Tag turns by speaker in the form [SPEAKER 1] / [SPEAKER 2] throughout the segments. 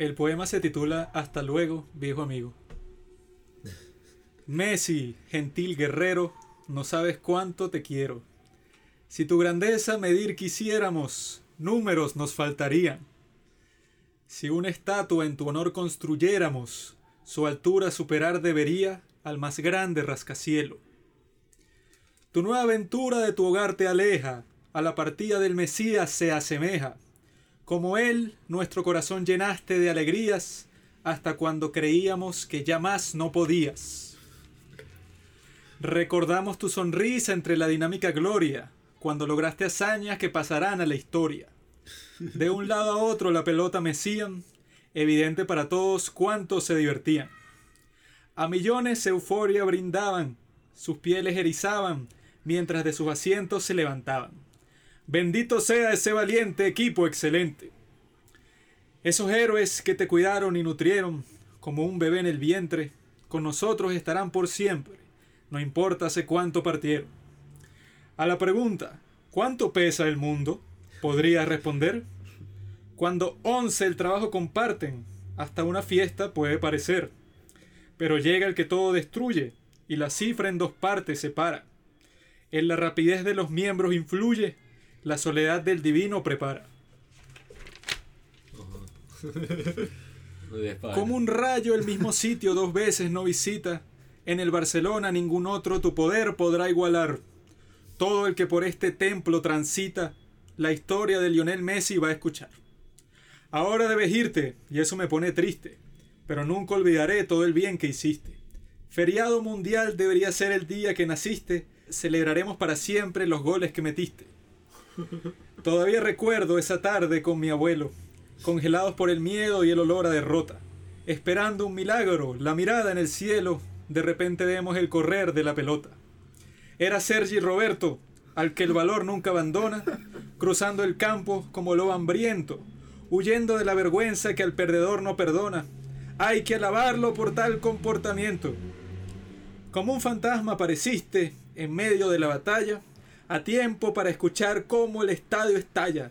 [SPEAKER 1] El poema se titula Hasta luego, viejo amigo. Messi, gentil guerrero, no sabes cuánto te quiero. Si tu grandeza medir quisiéramos, números nos faltarían. Si una estatua en tu honor construyéramos, su altura superar debería al más grande rascacielo. Tu nueva aventura de tu hogar te aleja, a la partida del Mesías se asemeja. Como él, nuestro corazón llenaste de alegrías, hasta cuando creíamos que ya más no podías. Recordamos tu sonrisa entre la dinámica gloria, cuando lograste hazañas que pasarán a la historia. De un lado a otro la pelota mecían, evidente para todos cuánto se divertían. A millones euforia brindaban, sus pieles erizaban, mientras de sus asientos se levantaban. Bendito sea ese valiente equipo excelente. Esos héroes que te cuidaron y nutrieron como un bebé en el vientre, con nosotros estarán por siempre, no importa hace cuánto partieron. A la pregunta, ¿cuánto pesa el mundo? podría responder. Cuando once el trabajo comparten, hasta una fiesta puede parecer. Pero llega el que todo destruye, y la cifra en dos partes separa. En la rapidez de los miembros influye, la soledad del divino prepara. Como un rayo el mismo sitio dos veces no visita, en el Barcelona ningún otro tu poder podrá igualar. Todo el que por este templo transita, la historia de Lionel Messi va a escuchar. Ahora debes irte, y eso me pone triste, pero nunca olvidaré todo el bien que hiciste. Feriado mundial debería ser el día que naciste, celebraremos para siempre los goles que metiste. Todavía recuerdo esa tarde con mi abuelo, congelados por el miedo y el olor a derrota, esperando un milagro, la mirada en el cielo, de repente vemos el correr de la pelota. Era Sergi Roberto, al que el valor nunca abandona, cruzando el campo como lobo hambriento, huyendo de la vergüenza que al perdedor no perdona. Hay que alabarlo por tal comportamiento. Como un fantasma apareciste en medio de la batalla, a tiempo para escuchar cómo el estadio estalla.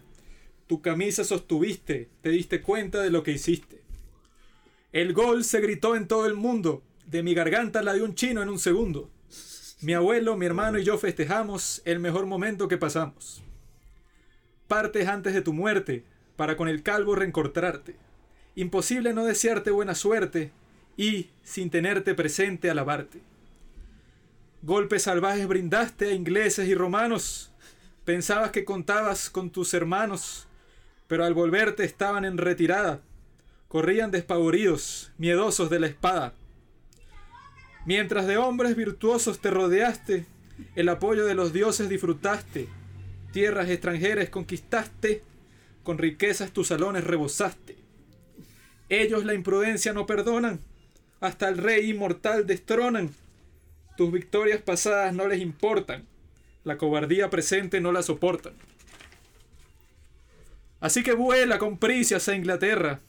[SPEAKER 1] Tu camisa sostuviste, te diste cuenta de lo que hiciste. El gol se gritó en todo el mundo, de mi garganta la de un chino en un segundo. Mi abuelo, mi hermano y yo festejamos el mejor momento que pasamos. Partes antes de tu muerte, para con el calvo reencontrarte. Imposible no desearte buena suerte y, sin tenerte presente, alabarte. Golpes salvajes brindaste a ingleses y romanos. Pensabas que contabas con tus hermanos, pero al volverte estaban en retirada. Corrían despavoridos, miedosos de la espada. Mientras de hombres virtuosos te rodeaste, el apoyo de los dioses disfrutaste, tierras extranjeras conquistaste, con riquezas tus salones rebosaste. Ellos la imprudencia no perdonan, hasta el rey inmortal destronan tus victorias pasadas no les importan. La cobardía presente no la soportan. Así que vuela con prisa a Inglaterra.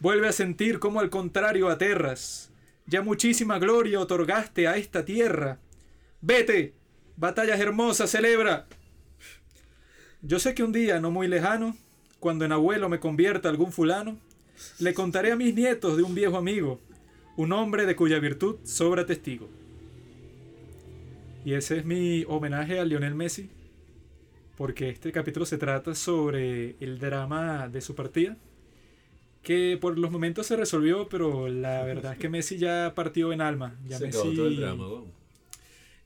[SPEAKER 1] Vuelve a sentir como al contrario aterras. Ya muchísima gloria otorgaste a esta tierra. Vete, batallas hermosas celebra. Yo sé que un día no muy lejano, cuando en abuelo me convierta algún fulano, le contaré a mis nietos de un viejo amigo, un hombre de cuya virtud sobra testigo. Y ese es mi homenaje a Lionel Messi, porque este capítulo se trata sobre el drama de su partida, que por los momentos se resolvió, pero la verdad es que Messi ya partió en alma. Ya Messi,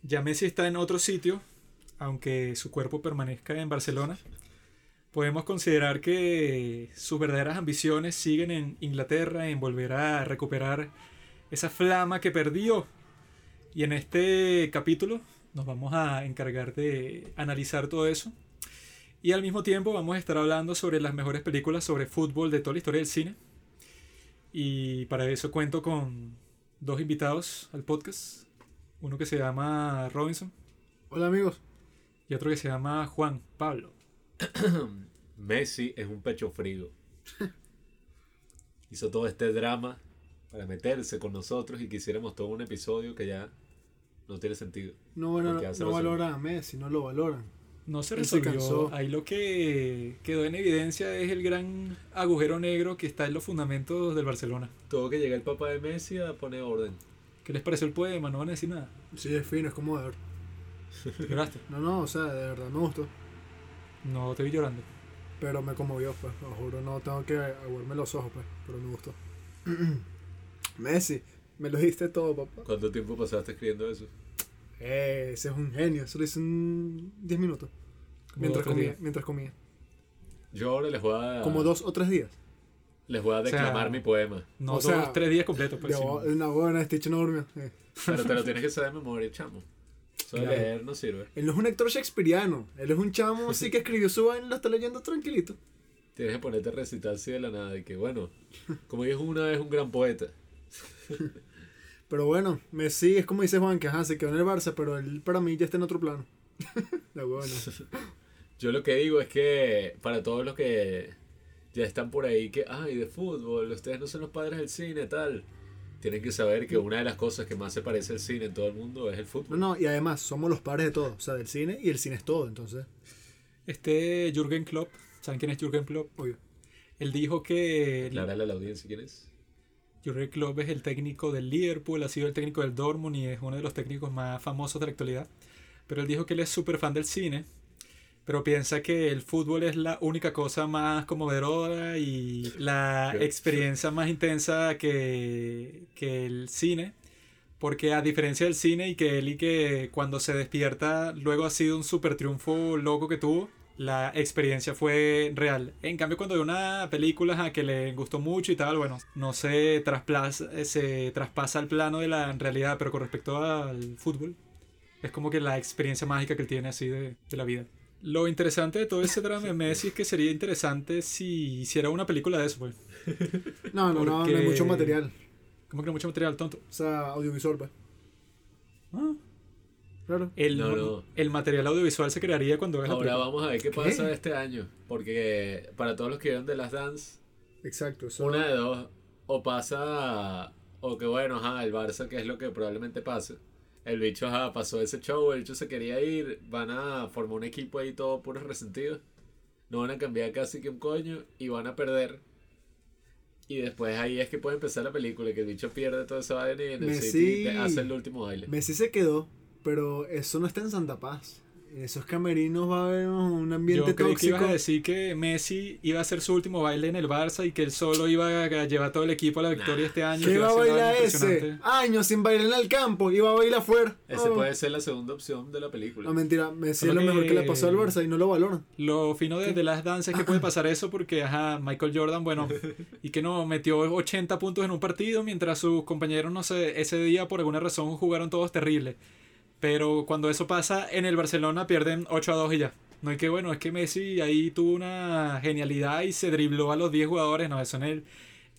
[SPEAKER 1] Ya Messi está en otro sitio, aunque su cuerpo permanezca en Barcelona. Podemos considerar que sus verdaderas ambiciones siguen en Inglaterra, en volver a recuperar esa flama que perdió y en este capítulo nos vamos a encargar de analizar todo eso. Y al mismo tiempo vamos a estar hablando sobre las mejores películas sobre fútbol de toda la historia del cine. Y para eso cuento con dos invitados al podcast. Uno que se llama Robinson.
[SPEAKER 2] Hola amigos.
[SPEAKER 1] Y otro que se llama Juan Pablo.
[SPEAKER 3] Messi es un pecho frío. Hizo todo este drama para meterse con nosotros y quisiéramos todo un episodio que ya no tiene sentido.
[SPEAKER 2] No, no valoran a Messi, no lo valoran.
[SPEAKER 1] No se resolvió. Ahí lo que quedó en evidencia es el gran agujero negro que está en los fundamentos del Barcelona.
[SPEAKER 3] Tuvo que llegar el papá de Messi a poner orden.
[SPEAKER 1] ¿Qué les pareció el poema? No van a decir nada.
[SPEAKER 2] Sí, es fino, es como de ver.
[SPEAKER 1] ¿Lloraste?
[SPEAKER 2] No, no, o sea, de verdad me gustó.
[SPEAKER 1] No te vi llorando.
[SPEAKER 2] Pero me conmovió, pues, lo juro, no tengo que aguarme los ojos, pues, pero me gustó. Messi, me lo diste todo, papá.
[SPEAKER 3] ¿Cuánto tiempo pasaste escribiendo eso?
[SPEAKER 2] Eh, ese es un genio, eso lo hice en 10 minutos. Mientras
[SPEAKER 1] dos,
[SPEAKER 2] comía,
[SPEAKER 1] días.
[SPEAKER 2] mientras comía.
[SPEAKER 3] Yo ahora les voy a.
[SPEAKER 2] Como dos o tres días.
[SPEAKER 3] Les voy a
[SPEAKER 1] O sea,
[SPEAKER 3] declamar mi poema.
[SPEAKER 1] No,
[SPEAKER 2] O
[SPEAKER 1] dos,
[SPEAKER 2] sea,
[SPEAKER 1] tres días completos. Pues,
[SPEAKER 2] Yo,
[SPEAKER 1] sí.
[SPEAKER 2] una buena, Stitch no durmió. Eh.
[SPEAKER 3] Pero te lo tienes que saber de memoria, chamo. Eso de
[SPEAKER 1] Claro.
[SPEAKER 3] leer no sirve.
[SPEAKER 2] Él no es un actor shakespeariano, él es un chamo así que escribió su vaina y lo está leyendo tranquilito.
[SPEAKER 3] Tienes que ponerte a recitar así de la nada. Y que bueno, como dijo una vez un gran poeta.
[SPEAKER 2] Pero bueno, Messi es como dice Juan, que ajá, se quedó en el Barça, pero él para mí ya está en otro plano. La buena.
[SPEAKER 3] Yo lo que digo es que para todos los que ya están por ahí que, ay, de fútbol, ustedes no son los padres del cine, tal. Tienen que saber que una de las cosas que más se parece al cine en todo el mundo es el
[SPEAKER 2] No,
[SPEAKER 3] fútbol.
[SPEAKER 2] no, y además somos los padres de todo, o sea, del cine y el cine es todo, entonces,
[SPEAKER 1] Este Jürgen Klopp, ¿saben quién es Jürgen Klopp?
[SPEAKER 2] obvio.
[SPEAKER 1] Él dijo que
[SPEAKER 3] Aclarale a la audiencia quién es.
[SPEAKER 1] Jürgen Klopp es el técnico del Liverpool, ha sido el técnico del Dortmund y es uno de los técnicos más famosos de la actualidad. Pero él dijo que él es súper fan del cine, pero piensa que el fútbol es la única cosa más conmovedora y la experiencia más intensa que, que el cine. Porque a diferencia del cine y que él y que cuando se despierta luego ha sido un super triunfo loco que tuvo, la experiencia fue real. En cambio cuando ve una película ajá, que le gustó mucho y tal, bueno, no se trasplaza, se traspasa al plano de la realidad, pero con respecto al fútbol, es como que la experiencia mágica que él tiene así de, de la vida. Lo interesante de todo ese drama de Messi es que sería interesante si hiciera una película de eso, pues.
[SPEAKER 2] No, no, no, no hay
[SPEAKER 1] Porque-
[SPEAKER 2] mucho material,
[SPEAKER 1] Como que no mucho material tonto.
[SPEAKER 2] o sea, audiovisual, pues,
[SPEAKER 1] Ah,
[SPEAKER 2] claro.
[SPEAKER 1] El,
[SPEAKER 3] No, no.
[SPEAKER 1] el material audiovisual se crearía cuando hagas la
[SPEAKER 3] Ahora
[SPEAKER 1] película.
[SPEAKER 3] vamos a ver qué
[SPEAKER 2] ¿Qué?
[SPEAKER 3] pasa este año. Porque para todos los que vieron de las Dance,
[SPEAKER 2] Exacto,
[SPEAKER 3] una de dos, o pasa, o que bueno, ajá, el Barça, que es lo que probablemente pase. El bicho, ajá, pasó ese show, el bicho se quería ir, van a formar un equipo ahí todo puros resentidos. No van a cambiar casi que un coño y van a perder. Y después ahí es que puede empezar la película, que el bicho pierde toda esa vaina y en el
[SPEAKER 2] Messi-
[SPEAKER 3] City hace el último baile.
[SPEAKER 2] Messi se quedó, pero eso no está en Santa Paz. En esos camerinos va a haber un ambiente
[SPEAKER 1] Yo creí que ibas a decir que Messi iba a hacer su último baile en el Barça y que él solo iba a llevar todo el equipo a la victoria
[SPEAKER 3] Nah.
[SPEAKER 1] este año.
[SPEAKER 2] ¿Qué va a bailar ese? Años sin bailar en el campo, iba a bailar afuera.
[SPEAKER 3] Ese
[SPEAKER 2] Oh.
[SPEAKER 3] puede ser la segunda opción de la película.
[SPEAKER 2] No, mentira, Messi
[SPEAKER 1] Solo
[SPEAKER 2] es lo mejor
[SPEAKER 1] que-
[SPEAKER 2] que le pasó al Barça y no lo valoran.
[SPEAKER 1] Lo fino de, de las danzas es que puede pasar eso porque, ajá, Michael Jordan, bueno, y que no, metió 80 puntos en un partido mientras sus compañeros, no sé, ese día por alguna razón jugaron todos terribles. Pero cuando eso pasa en el Barcelona pierden 8 a 2 y ya. No hay que, bueno, es que Messi ahí tuvo una genialidad y se dribló a los 10 jugadores. No, eso en el,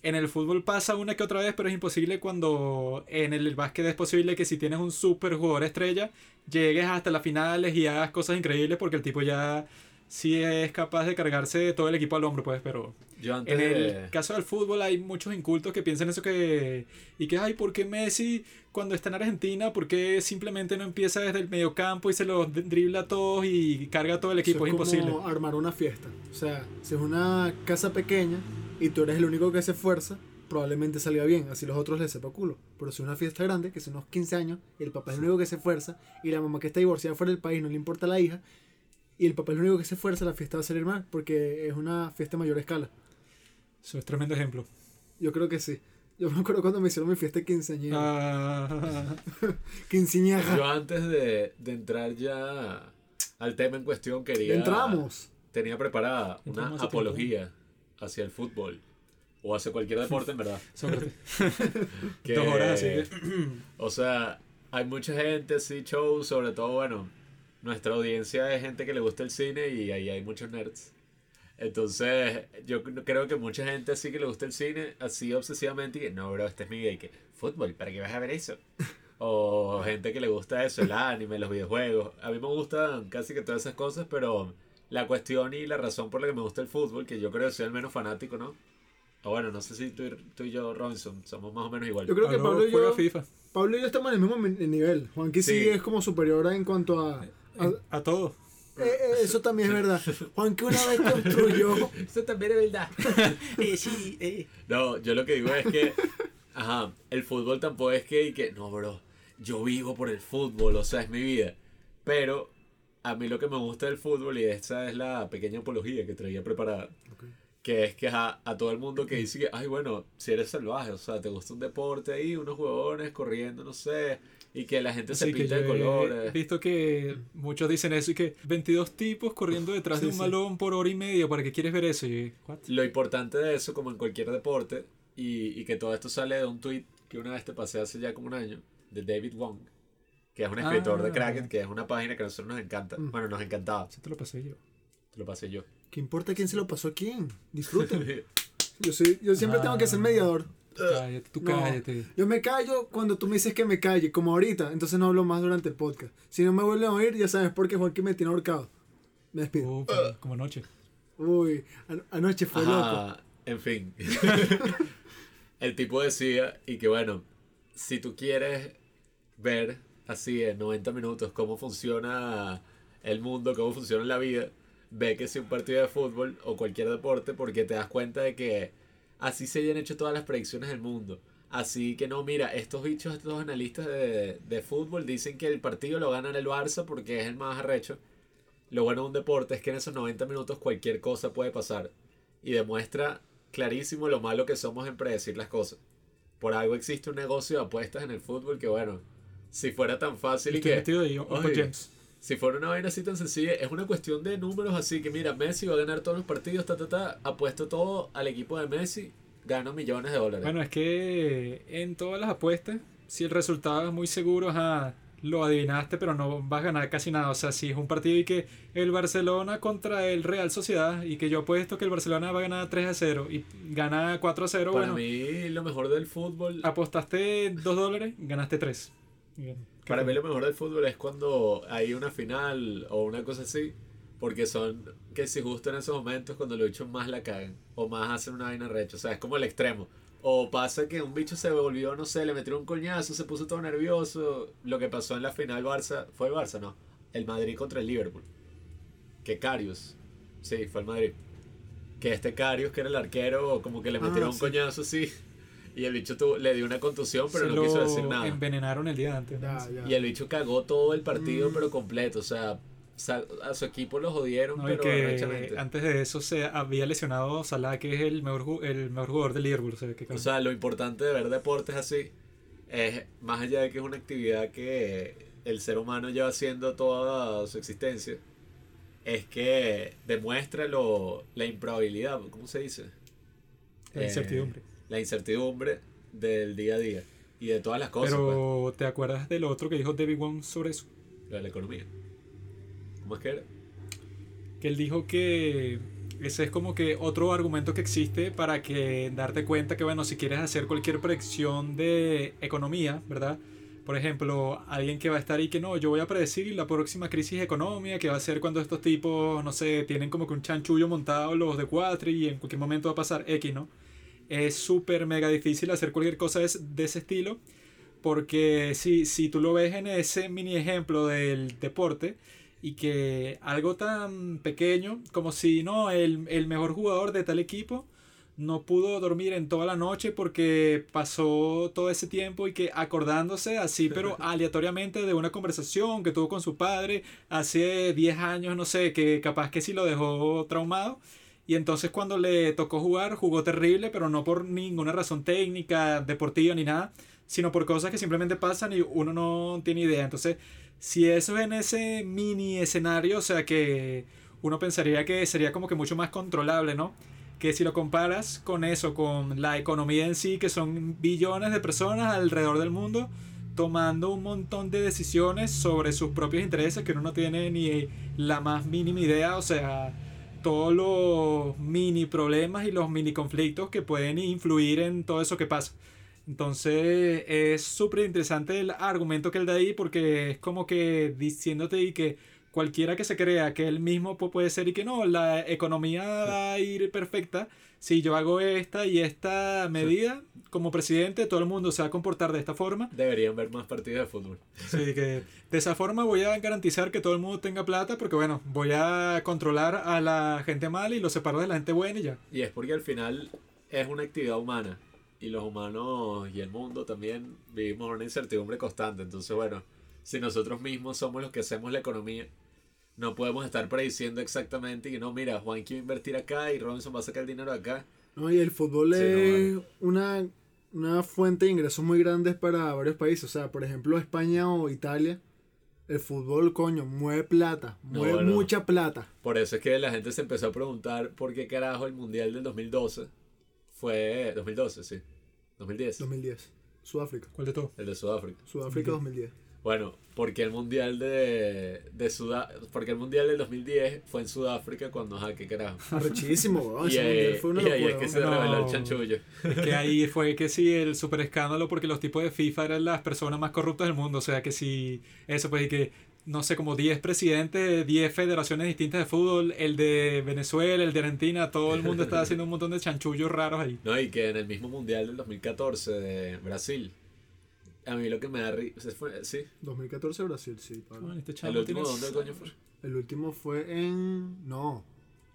[SPEAKER 1] en el fútbol pasa una que otra vez, pero es imposible cuando en el básquet es posible que si tienes un super jugador estrella, llegues hasta las finales y hagas cosas increíbles porque el tipo ya sí es capaz de cargarse todo el equipo al hombro, pues, pero
[SPEAKER 3] Yo antes
[SPEAKER 1] en
[SPEAKER 3] de...
[SPEAKER 1] el caso del fútbol hay muchos incultos que piensan eso que... Y que, ay, ¿por qué Messi cuando está en Argentina, por qué simplemente no empieza desde el mediocampo y se los dribla a todos y carga a todo el equipo? Es
[SPEAKER 2] Eso es
[SPEAKER 1] imposible.
[SPEAKER 2] como armar una fiesta. O sea, si es una casa pequeña y tú eres el único que se esfuerza, probablemente salga bien, así los otros les sepa culo. Pero si es una fiesta grande, que son unos 15 años, y el papá es el único que se esfuerza, y la mamá que está divorciada fuera del país no le importa a la hija, y el papá es el único que se esfuerza, la fiesta va a salir mal, porque es una fiesta a mayor escala.
[SPEAKER 1] Eso es tremendo ejemplo.
[SPEAKER 2] Yo creo que sí. Yo me acuerdo cuando me hicieron mi fiesta de quinceañera.
[SPEAKER 1] Ah,
[SPEAKER 2] Quinceañera.
[SPEAKER 3] Yo antes de, de entrar ya al tema en cuestión quería...
[SPEAKER 2] Entramos.
[SPEAKER 3] Tenía preparada
[SPEAKER 1] Entramos
[SPEAKER 3] una apología hacia el fútbol. O hacia cualquier deporte, en verdad. Que-
[SPEAKER 1] Dos horas, así que-
[SPEAKER 3] O sea, hay mucha gente así, show, sobre todo, bueno, nuestra audiencia es gente que le gusta el cine y ahí hay muchos nerds. Entonces, yo creo que mucha gente así que le gusta el cine, así obsesivamente, y que no, bro, este es mi gay, que fútbol, ¿para qué vas a ver eso? O gente que le gusta eso, el anime, los videojuegos. A mí me gustan casi que todas esas cosas, pero la cuestión y la razón por la que me gusta el fútbol, que yo creo que soy el menos fanático, ¿no? O bueno, no sé si tú, y- tú y yo, Robinson, somos más o menos igual.
[SPEAKER 2] Yo creo que
[SPEAKER 1] Pablo
[SPEAKER 2] Pablo y
[SPEAKER 1] juega
[SPEAKER 2] yo,
[SPEAKER 1] FIFA.
[SPEAKER 2] Pablo y yo estamos en el mismo nivel. Juanqui sí,
[SPEAKER 3] Sí.
[SPEAKER 2] es como superior en cuanto a... a-
[SPEAKER 1] A todo.
[SPEAKER 2] Eh, eh, eso también es verdad. Juan que una vez construyó.
[SPEAKER 3] Eso también es verdad.
[SPEAKER 1] Eh, sí, eh.
[SPEAKER 3] No, yo lo que digo es que, ajá, el fútbol tampoco es que, y que, no, bro, yo vivo por el fútbol, o sea, es mi vida. Pero a mí lo que me gusta del fútbol, y esa es la pequeña apología que traía preparada, que es que ajá, a todo el mundo que dice que, ay, bueno, si eres salvaje, o sea, te gusta un deporte ahí, unos jugadores corriendo, no sé, y que la gente se
[SPEAKER 1] que
[SPEAKER 3] pinta de
[SPEAKER 1] he
[SPEAKER 3] colores.
[SPEAKER 1] visto que muchos dicen eso y que 22 tipos corriendo detrás de
[SPEAKER 2] Sí,
[SPEAKER 1] un
[SPEAKER 2] sí.
[SPEAKER 1] balón por hora y media, ¿para qué quieres ver eso? Y, ¿what?
[SPEAKER 3] Lo importante de eso, como en cualquier deporte, y, y que todo esto sale de un tweet que una vez te pasé hace ya como un año, de David Wong, que es un escritor de
[SPEAKER 1] Ah.
[SPEAKER 3] Kraken, que es una página que a nosotros nos encanta.
[SPEAKER 2] Mm.
[SPEAKER 3] Bueno, nos encantaba.
[SPEAKER 1] Se te lo pasé yo.
[SPEAKER 3] Te lo pasé yo.
[SPEAKER 2] ¿Qué importa quién se lo pasó a quién? Disfruten. Yo, soy, yo siempre tengo que ser mediador.
[SPEAKER 1] Cállate, tú
[SPEAKER 2] No.
[SPEAKER 1] cállate.
[SPEAKER 2] Yo me callo cuando tú me dices que me calle, como ahorita. Entonces no hablo más durante el podcast. Si no me vuelven a oír, ya sabes por qué Joaquín me tiene ahorcado. Me despido.
[SPEAKER 1] Oh, como- como anoche.
[SPEAKER 2] Uy, an- anoche fue loco.
[SPEAKER 3] En fin. el tipo decía, y que bueno, si tú quieres ver así en 90 minutos cómo funciona el mundo, cómo funciona la vida, ve que si un partido de fútbol o cualquier deporte, porque te das cuenta de que así se hayan hecho todas las predicciones del mundo. Así que no, mira, estos bichos, estos analistas de, de fútbol dicen que el partido lo gana el Barça porque es el más arrecho. Lo bueno de un deporte es que en esos 90 minutos cualquier cosa puede pasar. Y demuestra clarísimo lo malo que somos en predecir las cosas. Por algo existe un negocio de apuestas en el fútbol que bueno, si fuera tan fácil y que...
[SPEAKER 1] metido ahí, James.
[SPEAKER 3] Si fuera una vaina así tan sencilla, es una cuestión de números así que mira, Messi va a ganar todos los partidos, ta, ta, ta, apuesto todo al equipo de Messi, gano millones de dólares.
[SPEAKER 1] Bueno, es que en todas las apuestas, si el resultado es muy seguro, ajá, lo adivinaste, pero no vas a ganar casi nada. O sea, si es un partido y que el Barcelona contra el Real Sociedad y que yo apuesto que el Barcelona va a ganar 3 a 0 y gana 4 a 0,
[SPEAKER 3] Para
[SPEAKER 1] bueno,
[SPEAKER 3] mí lo mejor del fútbol,
[SPEAKER 1] apostaste 2 dólares, ganaste 3.
[SPEAKER 3] Para mí lo mejor del fútbol es cuando hay una final o una cosa así, porque son que si justo en esos momentos cuando los bichos más la cagan o más hacen una vaina recha, o sea, es como el extremo. O pasa que un bicho se volvió, no sé, le metieron un coñazo, se puso todo nervioso. Lo que pasó en la final Barça, fue Barça, no, el Madrid contra el Liverpool. Que Carius, sí, fue el Madrid. Que este Carius, que era el arquero, como que le
[SPEAKER 2] Ah,
[SPEAKER 3] metieron un
[SPEAKER 2] sí.
[SPEAKER 3] coñazo así. Y el bicho tuvo- le dio una contusión, pero
[SPEAKER 1] Se
[SPEAKER 3] no quiso decir nada.
[SPEAKER 1] envenenaron el día antes. ¿no?
[SPEAKER 2] Ya, ya.
[SPEAKER 3] Y el bicho cagó todo el partido,
[SPEAKER 2] Mm.
[SPEAKER 3] pero completo. O sea, a su equipo lo jodieron,
[SPEAKER 1] No,
[SPEAKER 3] pero
[SPEAKER 1] que antes de eso se había lesionado Salah, que es el mejor, el mejor jugador del Liverpool. O sea, que
[SPEAKER 3] O sea, lo importante de ver deportes así es, más allá de que es una actividad que el ser humano lleva haciendo toda su existencia, es que demuestra lo, la improbabilidad, ¿cómo se dice?
[SPEAKER 1] la
[SPEAKER 3] eh,
[SPEAKER 1] incertidumbre.
[SPEAKER 3] La incertidumbre del día a día y de todas las cosas, pues,
[SPEAKER 1] Pero, ¿te acuerdas del otro que dijo David Wong sobre eso?
[SPEAKER 3] lo de la economía. ¿Cómo es que era?
[SPEAKER 1] Que él dijo que ese es como que otro argumento que existe para que darte cuenta que, bueno, si quieres hacer cualquier predicción de economía, ¿verdad? Por ejemplo, alguien que va a estar ahí que no, yo voy a predecir la próxima crisis económica que va a ser cuando estos tipos, no sé, tienen como que un chanchullo montado los de cuatro y en cualquier momento va a pasar X, ¿no? Es súper mega difícil hacer cualquier cosa de, ese- estilo porque si, si tú lo ves en ese mini ejemplo del deporte y que algo tan pequeño como si no, el, el mejor jugador de tal equipo no pudo dormir en toda la noche porque pasó todo ese tiempo y que acordándose así, pero aleatoriamente de una conversación que tuvo con su padre hace 10 años, no sé, que capaz que sí lo dejó traumado. Y entonces cuando le tocó jugar, jugó terrible, pero no por ninguna razón técnica, deportiva ni nada, sino por cosas que simplemente pasan y uno no tiene idea. Entonces, si eso es en ese mini escenario, o sea que uno pensaría que sería como que mucho más controlable, ¿no? Que si lo comparas con eso, con la economía en sí, que son billones de personas alrededor del mundo tomando un montón de decisiones sobre sus propios intereses que uno no tiene ni la más mínima idea, o sea, todos los mini problemas y los mini conflictos que pueden influir en todo eso que pasa. Entonces es súper interesante el argumento que él da ahí porque es como que diciéndote y que cualquiera que se crea que él mismo pu- puede ser y que no, la economía va a ir perfecta. Si yo hago esta y esta medida, como presidente, todo el mundo se va a comportar de esta forma.
[SPEAKER 3] Deberían ver más partidos de fútbol.
[SPEAKER 1] Así que de esa forma voy a garantizar que todo el mundo tenga plata, porque bueno, voy a controlar a la gente mala y lo separo de la gente buena y ya.
[SPEAKER 3] Y es porque al final es una actividad humana. Y los humanos y el mundo también vivimos una incertidumbre constante. Entonces, bueno, si nosotros mismos somos los que hacemos la economía, no podemos estar prediciendo exactamente que no, mira, Juan quiere invertir acá y Robinson va a sacar el dinero acá.
[SPEAKER 2] No, y el fútbol
[SPEAKER 3] Sí, no,
[SPEAKER 2] es una, una fuente de ingresos muy grandes para varios países. O sea, por ejemplo, España o Italia. El fútbol, coño, mueve plata.
[SPEAKER 3] No,
[SPEAKER 2] Mueve
[SPEAKER 3] bueno.
[SPEAKER 2] mucha plata.
[SPEAKER 3] Por eso es que la gente se empezó a preguntar por qué carajo el Mundial del 2012 fue... 2012, sí. 2010.
[SPEAKER 2] 2010. Sudáfrica.
[SPEAKER 1] ¿Cuál de todo?
[SPEAKER 3] El de Sudáfrica.
[SPEAKER 2] Sudáfrica 2010.
[SPEAKER 3] Bueno, porque el mundial de, de Sudá- porque el mundial del 2010 fue en Sudáfrica cuando ajá, qué carajo.
[SPEAKER 2] Arrechísimo, weón.
[SPEAKER 3] y
[SPEAKER 2] Ese
[SPEAKER 3] ahí,
[SPEAKER 2] mundial fue una
[SPEAKER 3] y ahí
[SPEAKER 2] locura.
[SPEAKER 3] es que se.
[SPEAKER 1] No.
[SPEAKER 3] reveló el chanchullo.
[SPEAKER 1] Es que ahí fue que sí, el super escándalo, porque los tipos de FIFA eran las personas más corruptas del mundo. O sea, que si eso, pues, y que, no sé, como 10 presidentes, 10 federaciones distintas de fútbol, el de Venezuela, el de Argentina, todo el mundo estaba haciendo un montón de chanchullos raros ahí.
[SPEAKER 3] No, y que en el mismo mundial del 2014 de Brasil, a mí lo que me da risa fue, sí,
[SPEAKER 2] 2014 Brasil, sí.
[SPEAKER 1] Bueno, este
[SPEAKER 3] el último, ¿dónde coño fue?
[SPEAKER 2] El último fue en. No.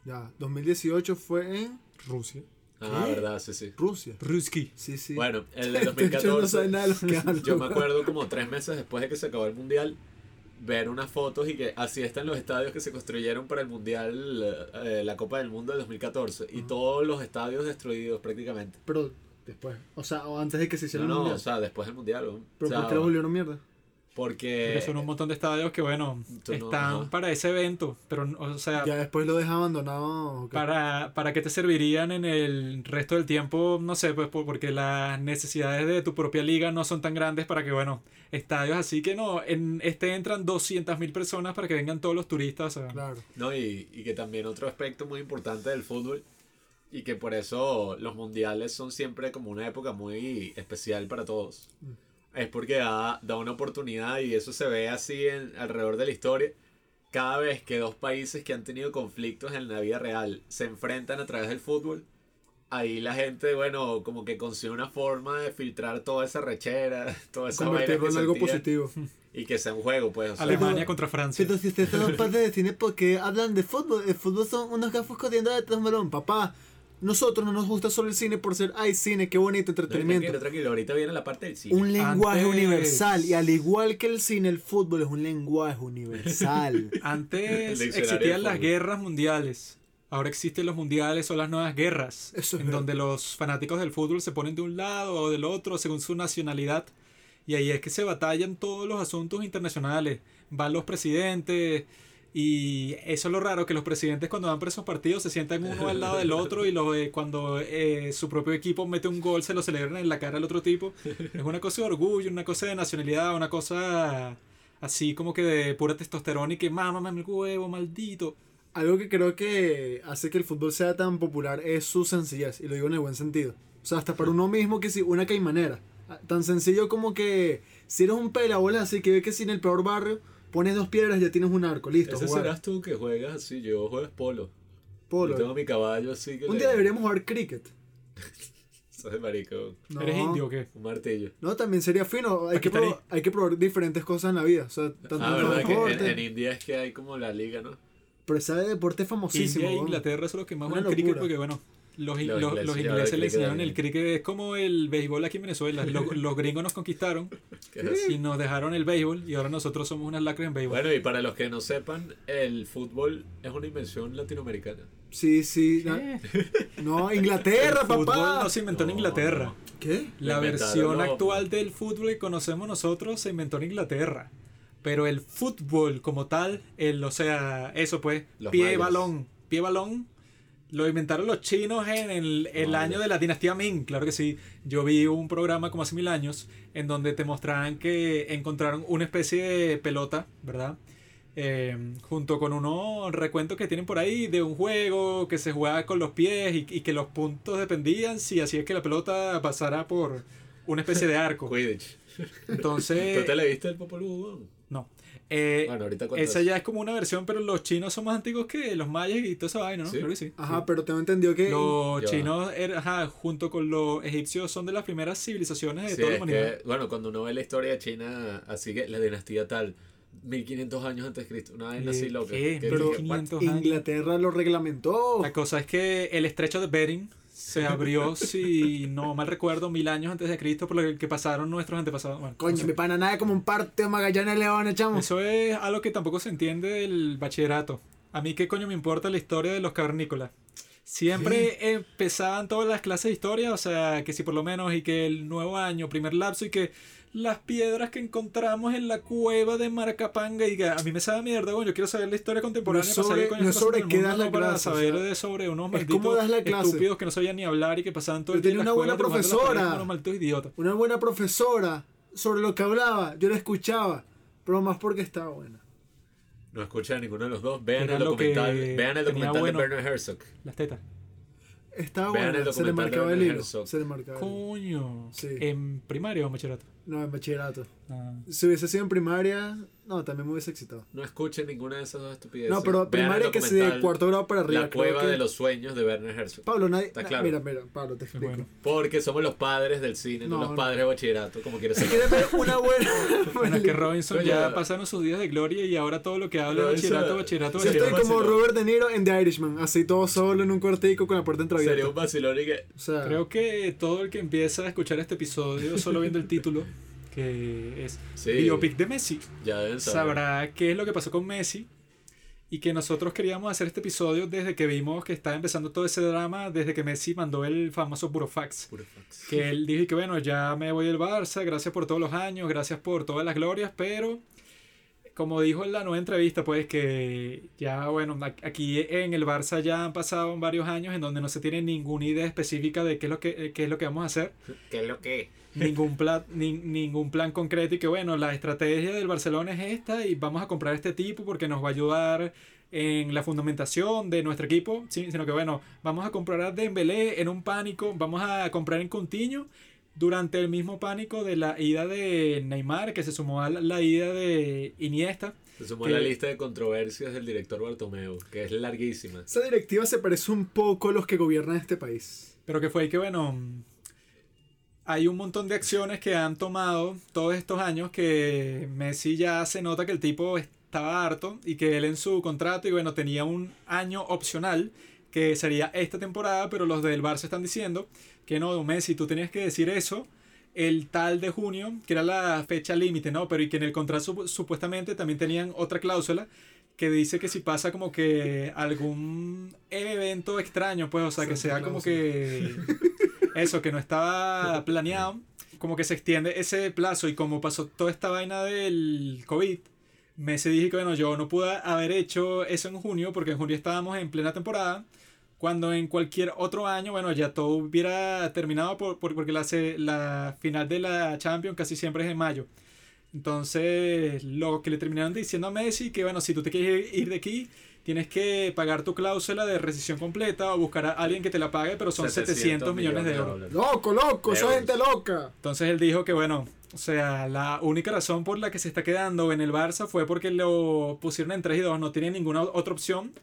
[SPEAKER 2] Ya. 2018 fue en
[SPEAKER 1] Rusia.
[SPEAKER 3] Ah,
[SPEAKER 2] ¿Qué?
[SPEAKER 3] verdad, sí, sí.
[SPEAKER 2] Rusia.
[SPEAKER 1] Ruski.
[SPEAKER 2] Sí, sí.
[SPEAKER 3] Bueno, el de
[SPEAKER 2] Este bicho no
[SPEAKER 3] 2014,
[SPEAKER 2] sabe nada de lo que habla,
[SPEAKER 3] yo me acuerdo como tres meses después de que se acabó el mundial, ver unas fotos y que así están los estadios que se construyeron para el mundial, eh, la Copa del Mundo de 2014, y todos los estadios destruidos prácticamente.
[SPEAKER 2] Pero después. O sea, o antes de que se
[SPEAKER 3] No,
[SPEAKER 2] hiciera el
[SPEAKER 3] no,
[SPEAKER 2] mundial.
[SPEAKER 3] o sea, después del mundial. ¿no?
[SPEAKER 2] Pero
[SPEAKER 3] O sea,
[SPEAKER 2] ¿por qué lo volvieron mierda?
[SPEAKER 3] Porque
[SPEAKER 1] Porque son un montón de estadios que, bueno,
[SPEAKER 3] no,
[SPEAKER 1] están para ese evento. Pero, o sea,
[SPEAKER 2] Ya después lo deja abandonado.
[SPEAKER 1] para, para qué te servirían en el resto del tiempo, no sé, pues por- porque las necesidades de tu propia liga no son tan grandes para que, bueno, estadios así que no, en este entran 200.000 personas para que vengan todos los turistas. o sea,
[SPEAKER 2] Claro.
[SPEAKER 3] No, y, y que también otro aspecto muy importante del fútbol y que por eso los mundiales son siempre como una época muy especial para todos.
[SPEAKER 2] Mm.
[SPEAKER 3] Es porque da, da una oportunidad y eso se ve así en, alrededor de la historia. Cada vez que dos países que han tenido conflictos en la vida real se enfrentan a través del fútbol, ahí la gente, bueno, como que consigue una forma de filtrar toda esa rechera, toda esa
[SPEAKER 2] Convertirlo en algo positivo.
[SPEAKER 3] y que sea un juego, pues. o sea,
[SPEAKER 1] Alemania contra Francia.
[SPEAKER 2] Pero si ustedes son parte de cine, ¿por qué hablan de fútbol? El fútbol son unos gafos corriendo detrás de un balón. Papá, nosotros no nos gusta solo el cine por ser, ay, cine, qué bonito
[SPEAKER 3] no,
[SPEAKER 2] entretenimiento.
[SPEAKER 3] tranquilo, tranquilo, ahorita viene la parte del cine.
[SPEAKER 2] Un lenguaje
[SPEAKER 1] Antes-
[SPEAKER 2] universal. Y al igual que el cine, el fútbol es un lenguaje universal.
[SPEAKER 1] Antes existían las guerras mundiales. Ahora existen los mundiales o las nuevas guerras.
[SPEAKER 2] Eso es
[SPEAKER 1] en
[SPEAKER 2] verdad.
[SPEAKER 1] donde los fanáticos del fútbol se ponen de un lado o del otro según su nacionalidad. Y ahí es que se batallan todos los asuntos internacionales. Van los presidentes. Y eso es lo raro, que los presidentes cuando van por esos partidos se sientan uno al lado del otro y lo, eh, cuando eh, su propio equipo mete un gol se lo celebran en la cara al otro tipo. Es una cosa de orgullo, una cosa de nacionalidad, una cosa así como que de pura testosterona y que mamá, el huevo, maldito.
[SPEAKER 2] Algo que creo que hace que el fútbol sea tan popular es su sencillez, y lo digo en el buen sentido. O sea, hasta para uno mismo que si una caimanera. Ah, Tan sencillo como que si eres un pelabola así que ve que si en el peor barrio pones dos piedras ya tienes un arco, listo,
[SPEAKER 3] Ese
[SPEAKER 2] jugar.
[SPEAKER 3] serás tú que juegas así, yo juego polo.
[SPEAKER 2] Polo.
[SPEAKER 3] Yo tengo mi caballo así que
[SPEAKER 2] Un
[SPEAKER 3] le-
[SPEAKER 2] día deberíamos jugar cricket.
[SPEAKER 3] Sos de marico,
[SPEAKER 2] No.
[SPEAKER 1] ¿Eres indio o qué?
[SPEAKER 3] un martillo.
[SPEAKER 2] No, también sería fino. Hay que, probar, hay que probar diferentes cosas en la vida. O sea, tanto
[SPEAKER 3] Ah,
[SPEAKER 2] en
[SPEAKER 3] verdad que en,
[SPEAKER 2] deporte.
[SPEAKER 3] en India es que hay como la liga, ¿no?
[SPEAKER 2] Pero ese deporte es famosísimo.
[SPEAKER 1] India e. Inglaterra son los que más juegan cricket porque, bueno, los,
[SPEAKER 3] Los
[SPEAKER 1] los-
[SPEAKER 3] ingleses
[SPEAKER 1] los le enseñaron el cricket. Es como el béisbol aquí en Venezuela. Los, los gringos nos conquistaron y nos dejaron el béisbol y ahora nosotros somos unas lacras en béisbol.
[SPEAKER 3] Bueno, y para los que no sepan, el fútbol es una invención latinoamericana.
[SPEAKER 2] Sí, sí.
[SPEAKER 1] ¿Qué?
[SPEAKER 2] No, Inglaterra,
[SPEAKER 1] el fútbol
[SPEAKER 2] papá.
[SPEAKER 1] no se inventó en Inglaterra.
[SPEAKER 3] no.
[SPEAKER 2] ¿Qué?
[SPEAKER 1] La versión actual del fútbol que conocemos nosotros se inventó en Inglaterra. Pero el fútbol como tal, el, o sea, eso pues,
[SPEAKER 3] Los
[SPEAKER 1] pie
[SPEAKER 3] mayas.
[SPEAKER 1] balón, pie balón, lo inventaron los chinos en el, el año de la dinastía Ming, claro que sí. Yo vi un programa como hace mil años en donde te mostraban que encontraron una especie de pelota, ¿verdad? Eh, junto con unos recuentos que tienen por ahí de un juego que se jugaba con los pies y, y que los puntos dependían si así es que la pelota pasara por una especie de arco.
[SPEAKER 3] Quidditch. ¿Tú
[SPEAKER 1] Entonces,
[SPEAKER 3] te le viste el Popol Vuh, weón?
[SPEAKER 1] No. Eh,
[SPEAKER 3] Bueno, ahorita
[SPEAKER 1] esa ya es como una versión, pero los chinos son más antiguos que los mayas y toda esa vaina, ¿no?
[SPEAKER 3] ¿Sí?
[SPEAKER 1] Creo que sí.
[SPEAKER 2] Ajá, pero tengo entendido que.
[SPEAKER 1] Los
[SPEAKER 3] va.
[SPEAKER 1] chinos, er- ajá, junto con los egipcios, son de las primeras civilizaciones de
[SPEAKER 3] Sí,
[SPEAKER 1] toda la
[SPEAKER 3] es
[SPEAKER 1] humanidad.
[SPEAKER 3] que, bueno, cuando uno ve la historia de China, así que la dinastía tal, 1500 años antes de Cristo, una vaina así
[SPEAKER 1] Eh,
[SPEAKER 3] loca.
[SPEAKER 1] ¿qué?
[SPEAKER 3] que
[SPEAKER 2] Pero
[SPEAKER 3] dije, what?
[SPEAKER 1] 500 años.
[SPEAKER 2] Inglaterra lo reglamentó.
[SPEAKER 1] La cosa es que el estrecho de Bering se abrió, si no mal recuerdo, mil años antes de Cristo, por lo que pasaron nuestros antepasados. Bueno,
[SPEAKER 2] Coño,
[SPEAKER 1] no sé.
[SPEAKER 2] mi pana, nada como un parte de Magallanes Leones, chamo.
[SPEAKER 1] Eso es algo que tampoco se entiende del bachillerato. A mí qué coño me importa la historia de los cavernícolas. Siempre empezaban todas las clases de historia, o sea, que si por lo menos y que el nuevo año, primer lapso y que las piedras que encontramos en la cueva de Maracapanga y que a mí me sabe mierda, coño, yo quiero saber la historia contemporánea
[SPEAKER 2] No es
[SPEAKER 1] para saber
[SPEAKER 2] sobre- no
[SPEAKER 1] qué
[SPEAKER 2] sobre das la
[SPEAKER 1] para
[SPEAKER 2] clase, o
[SPEAKER 1] saber
[SPEAKER 2] sea,
[SPEAKER 1] de sobre unos malditos
[SPEAKER 2] cómo das la clase.
[SPEAKER 1] estúpidos que no sabían ni hablar y que pasaban todo el
[SPEAKER 2] Yo
[SPEAKER 1] día en
[SPEAKER 2] tenía una buena profesora.
[SPEAKER 1] como unos malditos idiotas.
[SPEAKER 2] Una buena profesora sobre lo que hablaba. Yo la escuchaba. Pero más porque estaba buena.
[SPEAKER 3] No escuchan ninguno de los dos. Vean
[SPEAKER 1] Era
[SPEAKER 3] el
[SPEAKER 1] lo que
[SPEAKER 3] documental, vean el documental
[SPEAKER 1] bueno.
[SPEAKER 3] de Werner Herzog.
[SPEAKER 1] Las tetas.
[SPEAKER 2] Estaba
[SPEAKER 3] el
[SPEAKER 2] Se le marcaba el hilo. Se le marcaba.
[SPEAKER 1] Coño.
[SPEAKER 2] Sí.
[SPEAKER 1] ¿En primaria o bachillerato?
[SPEAKER 2] No, en bachillerato.
[SPEAKER 1] Ah.
[SPEAKER 2] Si hubiese sido en primaria, no, también me hubiese excitado.
[SPEAKER 3] No escuchen ninguna de esas dos estupideces.
[SPEAKER 2] No, pero primaria que si de cuarto grado para arriba.
[SPEAKER 3] La cueva
[SPEAKER 2] que-
[SPEAKER 3] de los sueños de Werner Herzog.
[SPEAKER 2] Pablo, nadie.
[SPEAKER 3] Está
[SPEAKER 2] na-
[SPEAKER 3] claro.
[SPEAKER 2] Mira, mira, Pablo, te explico.
[SPEAKER 1] bueno.
[SPEAKER 3] Porque somos los padres del cine, no,
[SPEAKER 2] No,
[SPEAKER 3] los
[SPEAKER 2] no.
[SPEAKER 3] padres de bachillerato, como quieres
[SPEAKER 2] Si
[SPEAKER 3] ser.
[SPEAKER 2] quieres ver una buena.
[SPEAKER 1] Bueno, es que Robinson ya pasaron sus días de gloria y ahora todo lo que habla es
[SPEAKER 3] Robinson-
[SPEAKER 1] bachillerato, bachillerato,
[SPEAKER 2] Yo estoy
[SPEAKER 1] bachillerato.
[SPEAKER 2] como. Robert De Niro en The Irishman, así todo solo en un cuartico con la puerta
[SPEAKER 3] Sería un
[SPEAKER 2] entreabierta.
[SPEAKER 3] vacilón y que.
[SPEAKER 2] O sea,
[SPEAKER 1] Creo que todo el que empieza a escuchar este episodio solo viendo el título, que es
[SPEAKER 3] Sí,
[SPEAKER 1] Biopic de Messi,
[SPEAKER 3] ya deben saber.
[SPEAKER 1] sabrá qué es lo que pasó con Messi y que nosotros queríamos hacer este episodio desde que vimos que estaba empezando todo ese drama, desde que Messi mandó el famoso Burofax. Que él dijo que bueno, ya me voy del Barça, gracias por todos los años, gracias por todas las glorias, pero como dijo en la nueva entrevista, pues que ya bueno, aquí en el Barça ya han pasado varios años en donde no se tiene ninguna idea específica de qué es lo que, qué es lo que vamos a hacer,
[SPEAKER 3] ¿Qué es lo que?
[SPEAKER 1] Ningún plan, ni- ningún plan concreto y que bueno, la estrategia del Barcelona es esta y vamos a comprar este tipo porque nos va a ayudar en la fundamentación de nuestro equipo, sí, sino que bueno, vamos a comprar a Dembélé en un pánico, vamos a comprar en Coutinho durante el mismo pánico de la ida de Neymar, que se sumó a la, la ida de Iniesta.
[SPEAKER 3] Se sumó a la lista de controversias del director Bartomeu, que es larguísima.
[SPEAKER 2] esa directiva se parece un poco a los que gobiernan este país.
[SPEAKER 1] Pero que fue que, bueno, hay un montón de acciones que han tomado todos estos años que Messi ya se nota que el tipo estaba harto y que él en su contrato, y bueno, tenía un año opcional que sería esta temporada, pero los del Barça están diciendo que no, Messi, tú tenías que decir eso el tal de junio, que era la fecha límite, ¿no? Pero y que en el contrato supu- supuestamente también tenían otra cláusula que dice que si pasa como que algún evento extraño, pues, o sea, que sea como que eso, que no estaba planeado, como que se extiende ese plazo y como pasó toda esta vaina del COVID, Messi dije que bueno, yo no pude haber hecho eso en junio porque en junio estábamos en plena temporada, cuando en cualquier otro año, bueno, ya todo hubiera terminado por, por- porque la, la final de la Champions casi siempre es en mayo. Entonces, lo que le terminaron diciendo a Messi, que bueno, si tú te quieres ir de aquí, tienes que pagar tu cláusula de rescisión completa o buscar a alguien que te la pague, pero son 700, millones de euros.
[SPEAKER 2] Loco, loco, esa gente loca.
[SPEAKER 1] Entonces él dijo que bueno, o sea, la única razón por la que se está quedando en el Barça fue porque lo pusieron en 3 y 2, no tiene ninguna otra opción.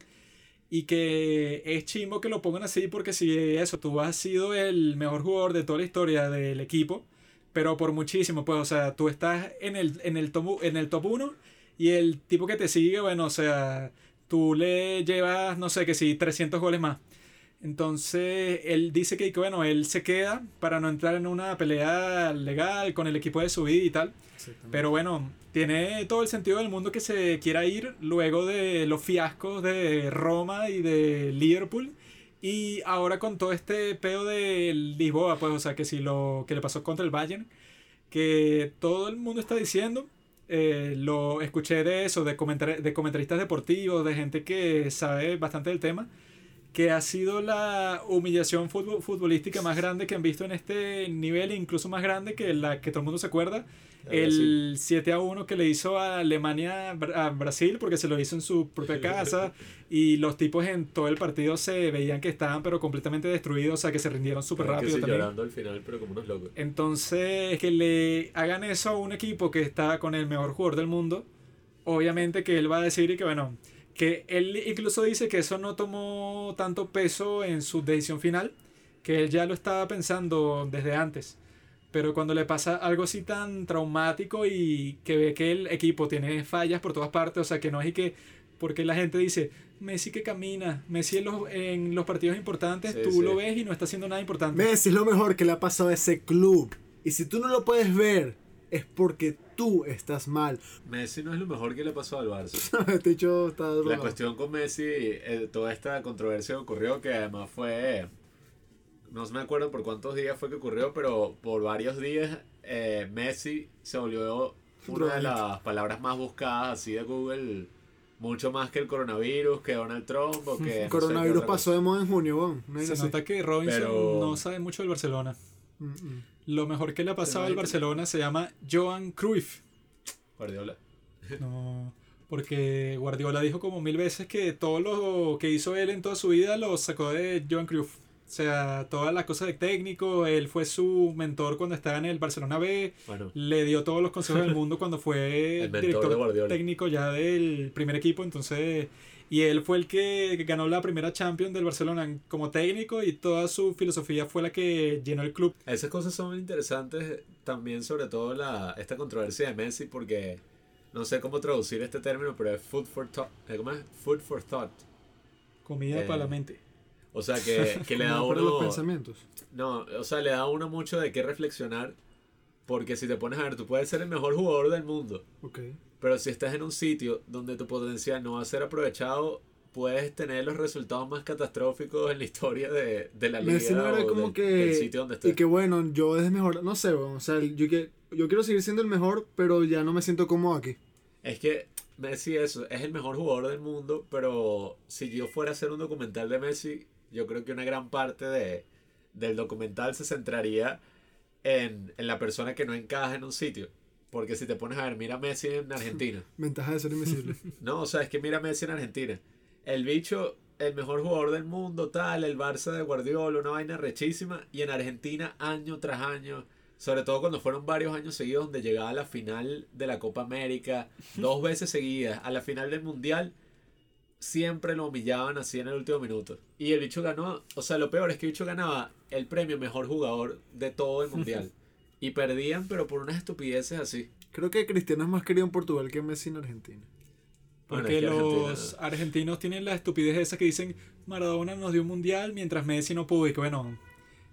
[SPEAKER 1] Y que es chimbo que lo pongan así porque si eso, tú has sido el mejor jugador de toda la historia del equipo, pero por muchísimo, pues, o sea, tú estás en el, en el, top, en el top 1 y el tipo que te sigue, bueno, o sea, tú le llevas, no sé, que si 300 goles más. Entonces, él dice que, que, bueno, él se queda para no entrar en una pelea legal con el equipo de su vida y tal. Pero bueno, tiene todo el sentido del mundo que se quiera ir luego de los fiascos de Roma y de Liverpool. Y ahora con todo este pedo de Lisboa, pues, o sea, que si lo que le pasó contra el Bayern, que todo el mundo está diciendo, eh, lo escuché de eso, de, comentar de comentaristas deportivos, de gente que sabe bastante del tema, que ha sido la humillación futbol- futbolística más grande que han visto en este nivel, incluso más grande que la que todo el mundo se acuerda. El 7 a 1 que le hizo a Alemania a Brasil, porque se lo hizo en su propia casa, y los tipos en todo el partido se veían que estaban pero completamente destruidos, o sea que se rindieron súper
[SPEAKER 3] que
[SPEAKER 1] rápido
[SPEAKER 3] sí,
[SPEAKER 1] también.
[SPEAKER 3] llorando al final, pero como unos locos.
[SPEAKER 1] Entonces, que le hagan eso a un equipo que está con el mejor jugador del mundo, obviamente que él va a decir y que bueno, que él incluso dice que eso no tomó tanto peso en su decisión final, que él ya lo estaba pensando desde antes. Pero cuando le pasa algo así tan traumático y que ve que el equipo tiene fallas por todas partes, o sea, que no es y que, porque la gente dice, Messi que camina, Messi en los, en los partidos importantes,
[SPEAKER 3] Sí,
[SPEAKER 1] tú
[SPEAKER 3] sí.
[SPEAKER 1] lo ves y no está haciendo nada importante.
[SPEAKER 2] Messi es lo mejor que le ha pasado a ese club. Y si tú no lo puedes ver, es porque tú estás mal.
[SPEAKER 3] Messi no es lo mejor que le pasó al Barça.
[SPEAKER 2] este hecho está
[SPEAKER 3] La
[SPEAKER 2] drogado.
[SPEAKER 3] cuestión con Messi, eh, toda esta controversia que ocurrió, que además fue, no me acuerdo por cuántos días fue que ocurrió, pero por varios días eh, Messi se volvió una de las palabras más buscadas así de Google, mucho más que el coronavirus, que Donald Trump o que... no sé qué
[SPEAKER 2] Coronavirus pasó de moda en junio. Una
[SPEAKER 1] Se nota que Robinson
[SPEAKER 3] Pero-
[SPEAKER 1] no sabe mucho del Barcelona.
[SPEAKER 2] Mm, mm.
[SPEAKER 1] Lo mejor que le ha pasado al Barcelona se llama Johan Cruyff.
[SPEAKER 3] Guardiola.
[SPEAKER 1] No, porque Guardiola dijo como mil veces que todo lo que hizo él en toda su vida lo sacó de Johan Cruyff. O sea, todas las cosas de técnico, él fue su mentor cuando estaba en el Barcelona B,
[SPEAKER 3] Bueno,
[SPEAKER 1] le dio todos los consejos del mundo cuando fue
[SPEAKER 3] El
[SPEAKER 1] director técnico ya del primer equipo, entonces y él fue el que ganó la primera Champions del Barcelona como técnico y toda su filosofía fue la que llenó el club.
[SPEAKER 3] Esas cosas son interesantes también, sobre todo la, esta controversia de Messi, porque no sé cómo traducir este término, pero es food for thought. eh, ¿Cómo es? Food for thought.
[SPEAKER 1] Comida
[SPEAKER 3] Eh,
[SPEAKER 1] para la mente.
[SPEAKER 3] O sea, que, que le da
[SPEAKER 2] para los
[SPEAKER 3] uno...
[SPEAKER 2] pensamientos.
[SPEAKER 3] No, o sea, le da a uno mucho de qué reflexionar, porque si te pones a ver, tú puedes ser el mejor jugador del mundo,
[SPEAKER 2] Ok.
[SPEAKER 3] Pero si estás en un sitio donde tu potencial no va a ser aprovechado, puedes tener los resultados más catastróficos en la historia de, de la liga o
[SPEAKER 2] como
[SPEAKER 3] del,
[SPEAKER 2] que.
[SPEAKER 3] del sitio donde estés.
[SPEAKER 2] Y que bueno, yo es mejor. No sé. O sea, yo, que, yo quiero seguir siendo el mejor, pero ya no me siento cómodo aquí.
[SPEAKER 3] Es que Messi eso, es el mejor jugador del mundo, pero si yo fuera a hacer un documental de Messi, yo creo que una gran parte de, del documental se centraría en, en la persona que no encaja en un sitio. Porque si te pones a ver, mira a Messi en Argentina.
[SPEAKER 2] Ventaja de ser invisible.
[SPEAKER 3] No, o sea, es que mira a Messi en Argentina. El bicho, el mejor jugador del mundo, tal, el Barça de Guardiola, una vaina rechísima. Y en Argentina, año tras año, sobre todo cuando fueron varios años seguidos donde llegaba a la final de la Copa América, dos veces seguidas, a la final del Mundial, siempre lo humillaban así en el último minuto. Y el bicho ganó, o sea, lo peor es que el bicho ganaba el premio mejor jugador de todo el Mundial. Y perdían, pero por unas estupideces así.
[SPEAKER 2] Creo que Cristiano es más querido en Portugal que Messi en Argentina.
[SPEAKER 1] Porque los
[SPEAKER 3] Argentina-
[SPEAKER 1] argentinos tienen la estupidez esa que dicen Maradona nos dio un mundial mientras Messi no pudo. Y que bueno,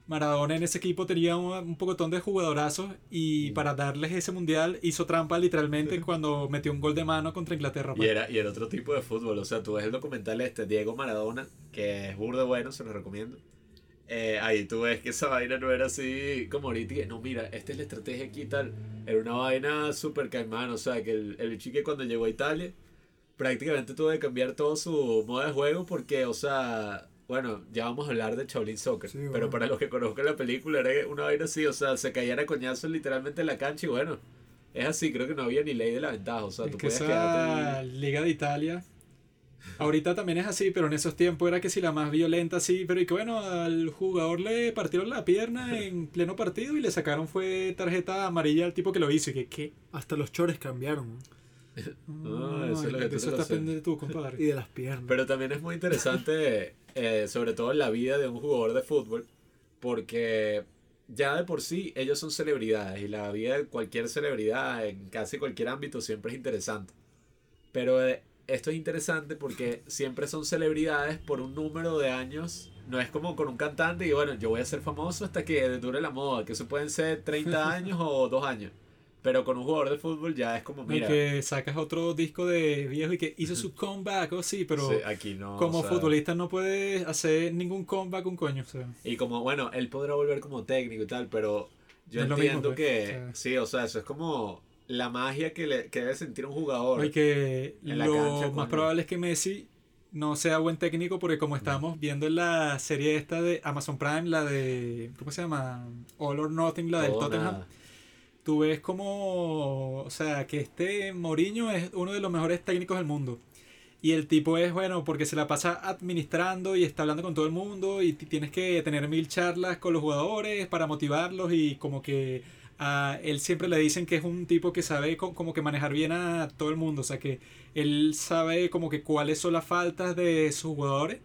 [SPEAKER 1] Maradona en ese equipo tenía un, un pocotón de jugadorazos y
[SPEAKER 3] Mm.
[SPEAKER 1] para darles ese mundial hizo trampa literalmente cuando metió un gol de mano contra Inglaterra.
[SPEAKER 3] Y
[SPEAKER 1] pues.
[SPEAKER 3] era, y era otro tipo de fútbol. O sea, tú ves el documental este, Diego Maradona, que es burdo bueno, se lo recomiendo. Eh, ahí tú ves que esa vaina no era así como ahorita. No, mira, esta es la estrategia aquí y tal. Era una vaina súper caimán. O sea, que el, el chique cuando llegó a Italia, prácticamente tuvo que cambiar todo su modo de juego porque, o sea, bueno, ya vamos a hablar de Shaolin Soccer.
[SPEAKER 2] Sí,
[SPEAKER 3] Pero
[SPEAKER 2] bueno.
[SPEAKER 3] para los que conozcan la película, era una vaina así. O sea, se caían a coñazos literalmente en la cancha y bueno. Es así, creo que no había ni ley de la ventaja. O sea,
[SPEAKER 1] Es
[SPEAKER 3] tú
[SPEAKER 1] que
[SPEAKER 3] podías
[SPEAKER 1] esa
[SPEAKER 3] quedarte.
[SPEAKER 1] Liga de Italia. Ahorita también es así, pero en esos tiempos era que si la más violenta, sí. Pero y que bueno, al jugador le partieron la pierna en pleno partido y le sacaron fue tarjeta amarilla al tipo que lo hizo. Y que, ¿qué?
[SPEAKER 2] Hasta los chores cambiaron. ¿no?
[SPEAKER 3] Ah, eso es lo que tú
[SPEAKER 1] eso tú,
[SPEAKER 2] Y
[SPEAKER 1] compadre.
[SPEAKER 2] de las piernas.
[SPEAKER 3] Pero también es muy interesante, eh, sobre todo en la vida de un jugador de fútbol, porque ya de por sí ellos son celebridades y la vida de cualquier celebridad en casi cualquier ámbito siempre es interesante. Pero eh, esto es interesante porque siempre son celebridades por un número de años. No es como con un cantante y bueno, yo voy a ser famoso hasta que dure la moda, que eso pueden ser 30 años o 2 años. Pero con un jugador de fútbol ya es como,
[SPEAKER 1] Y
[SPEAKER 3] mira,
[SPEAKER 1] que sacas otro disco de viejo y que hizo su comeback, o sí, pero
[SPEAKER 3] sí, aquí no.
[SPEAKER 1] como
[SPEAKER 3] o sea,
[SPEAKER 1] futbolista no puede hacer ningún comeback un coño. O sea.
[SPEAKER 3] Y como, bueno, él podrá volver como técnico y tal, pero yo entiendo
[SPEAKER 1] mismo, pues,
[SPEAKER 3] que,
[SPEAKER 1] o sea.
[SPEAKER 3] sí, o sea, eso es como la magia que, le, que debe sentir un jugador.
[SPEAKER 1] Y que
[SPEAKER 3] en la
[SPEAKER 1] lo
[SPEAKER 3] cancha,
[SPEAKER 1] más probable es que Messi no sea buen técnico porque como estamos viendo en la serie esta de Amazon Prime, la de, ¿cómo se llama? All or Nothing, la del Tottenham.
[SPEAKER 3] nada.
[SPEAKER 1] Tú ves como, o sea, que este Mourinho es uno de los mejores técnicos del mundo. Y el tipo es, bueno, porque se la pasa administrando y está hablando con todo el mundo y tienes que tener mil charlas con los jugadores para motivarlos y como que a él siempre le dicen que es un tipo que sabe co- como que manejar bien a todo el mundo, o sea que él sabe como que cuáles son las faltas de sus jugadores,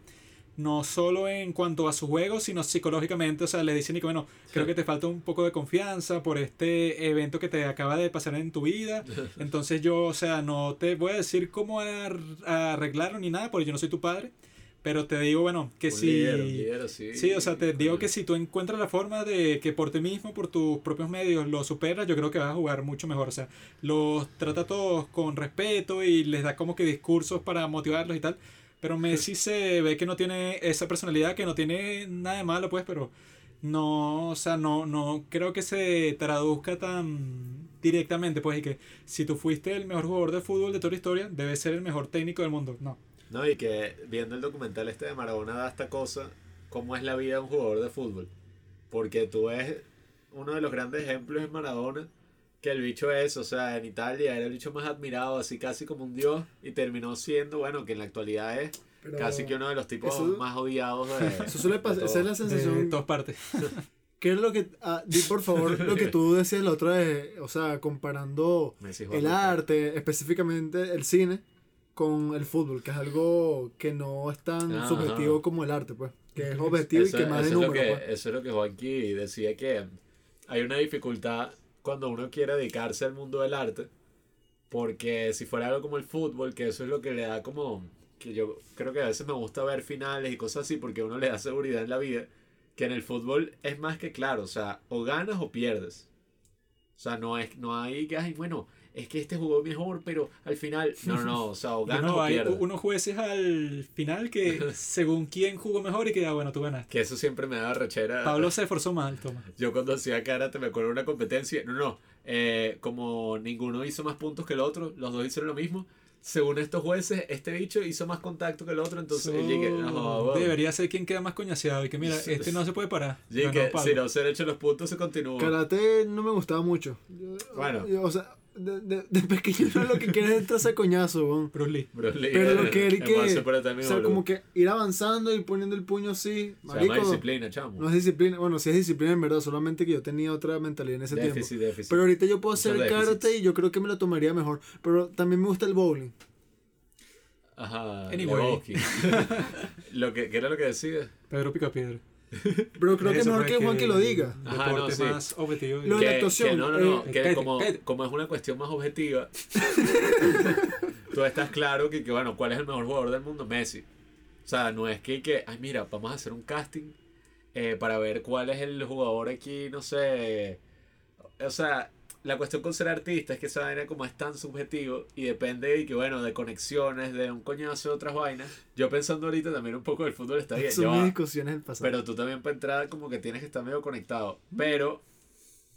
[SPEAKER 1] no solo en cuanto a su juego, sino psicológicamente, o sea, le dicen y que bueno, creo que te falta un poco de confianza por este evento que te acaba de pasar en tu vida, entonces yo, o sea, no te voy a decir cómo ar- arreglarlo ni nada, porque yo no soy tu padre, pero te digo, bueno, que
[SPEAKER 3] Un
[SPEAKER 1] si...
[SPEAKER 3] así.
[SPEAKER 1] Sí, o sea, te digo que si tú encuentras la forma de que por ti mismo, por tus propios medios, lo superas, yo creo que vas a jugar mucho mejor. O sea, los trata a todos con respeto y les da como que discursos para motivarlos y tal. Pero Messi se ve que no tiene esa personalidad, que no tiene nada de malo, pues, pero no, o sea, no, no creo que se traduzca tan directamente, pues, y que si tú fuiste el mejor jugador de fútbol de toda la historia, debes ser el mejor técnico del mundo. No.
[SPEAKER 3] No, y que viendo el documental este de Maradona da esta cosa, cómo es la vida de un jugador de fútbol. Porque tú ves uno de los grandes ejemplos en Maradona, que el bicho es, o sea, en Italia era el bicho más admirado, así casi como un dios, y terminó siendo, bueno, que en la actualidad es
[SPEAKER 2] Pero
[SPEAKER 3] casi que uno de los tipos
[SPEAKER 2] eso-
[SPEAKER 3] más odiados de...
[SPEAKER 2] Eso suele pasar, esa es la sensación.
[SPEAKER 1] todas partes.
[SPEAKER 2] ¿Qué es lo que... ah, di por favor lo que tú decías la otra vez, o sea, comparando
[SPEAKER 3] Messi
[SPEAKER 2] el arte, específicamente el cine, con el fútbol, que es algo que no es tan
[SPEAKER 3] Ajá.
[SPEAKER 2] subjetivo como el arte, pues. Que es objetivo
[SPEAKER 3] Eso,
[SPEAKER 2] y que más de
[SPEAKER 3] es
[SPEAKER 2] número,
[SPEAKER 3] que,
[SPEAKER 2] pues.
[SPEAKER 3] eso es lo que Juanqui decía que hay una dificultad cuando uno quiere dedicarse al mundo del arte. Porque si fuera algo como el fútbol, que eso es lo que le da como. Que yo creo que a veces me gusta ver finales y cosas así porque uno le da seguridad en la vida. Que en el fútbol es más que claro, o sea, o ganas o pierdes. O sea, no, es, no hay que, ay, bueno, es que este jugó mejor, pero al final. No, no, no, o sea, o
[SPEAKER 1] no,
[SPEAKER 3] o
[SPEAKER 1] hay
[SPEAKER 3] pierdes.
[SPEAKER 1] unos jueces al final que según quién jugó mejor y que ah, bueno, tú ganaste.
[SPEAKER 3] Que eso siempre me da rechera.
[SPEAKER 1] Pablo se esforzó mal, toma.
[SPEAKER 3] Yo cuando hacía karate me acuerdo de una competencia. No, no. eh, como ninguno hizo más puntos que el otro, los dos hicieron lo mismo. Según estos jueces, este bicho hizo más contacto que el otro. Entonces, yo llegué, no, bueno.
[SPEAKER 1] debería ser quien queda más coñaseado y que mira, este no se puede parar.
[SPEAKER 3] Llegué,
[SPEAKER 1] Pablo.
[SPEAKER 3] si no se han hecho los puntos, se continúa.
[SPEAKER 2] Karate no me gustaba mucho. Yo-
[SPEAKER 3] Bueno.
[SPEAKER 2] yo, o sea, de, de, de pequeño no lo que quieres es entrar a coñazo, weón.
[SPEAKER 1] Bruce Lee.
[SPEAKER 3] Bruce Lee,
[SPEAKER 2] Pero lo que él que. O sea,
[SPEAKER 3] boludo.
[SPEAKER 2] como que ir avanzando y poniendo el puño así.
[SPEAKER 3] Se llama
[SPEAKER 2] Marico,
[SPEAKER 3] disciplina, chamo.
[SPEAKER 2] no es disciplina. Bueno, sí es disciplina en verdad, solamente que yo tenía otra mentalidad en ese tiempo.
[SPEAKER 3] déficit, déficit.
[SPEAKER 2] Pero ahorita yo puedo hacer karate y yo creo que me lo tomaría mejor. Pero también me gusta el bowling.
[SPEAKER 3] Ajá.
[SPEAKER 1] Anyway.
[SPEAKER 3] Lo que, ¿Qué era lo que decía?
[SPEAKER 1] Pedro Picapiedra.
[SPEAKER 2] Pero creo que es mejor que Juan que lo diga.
[SPEAKER 3] Ajá, no, sí.
[SPEAKER 1] más objetivo.
[SPEAKER 2] Lo de la
[SPEAKER 3] que,
[SPEAKER 2] actuación,
[SPEAKER 3] que no, no, no,
[SPEAKER 2] eh,
[SPEAKER 3] que
[SPEAKER 1] Pete,
[SPEAKER 3] como,
[SPEAKER 1] Pete.
[SPEAKER 3] como es una cuestión más objetiva, tú estás claro que, que, bueno, ¿cuál es el mejor jugador del mundo? Messi. O sea, no es que, que ay, mira, vamos a hacer un casting eh, para ver cuál es el jugador aquí, no sé. O sea, la cuestión con ser artista es que esa vaina como es tan subjetivo y depende de que, bueno, de conexiones, de un coñazo de otras vainas. Yo pensando ahorita también un poco del fútbol está bien.
[SPEAKER 2] Son mis discusiones del pasado.
[SPEAKER 3] Pero tú también para entrar como que tienes que estar medio conectado. Pero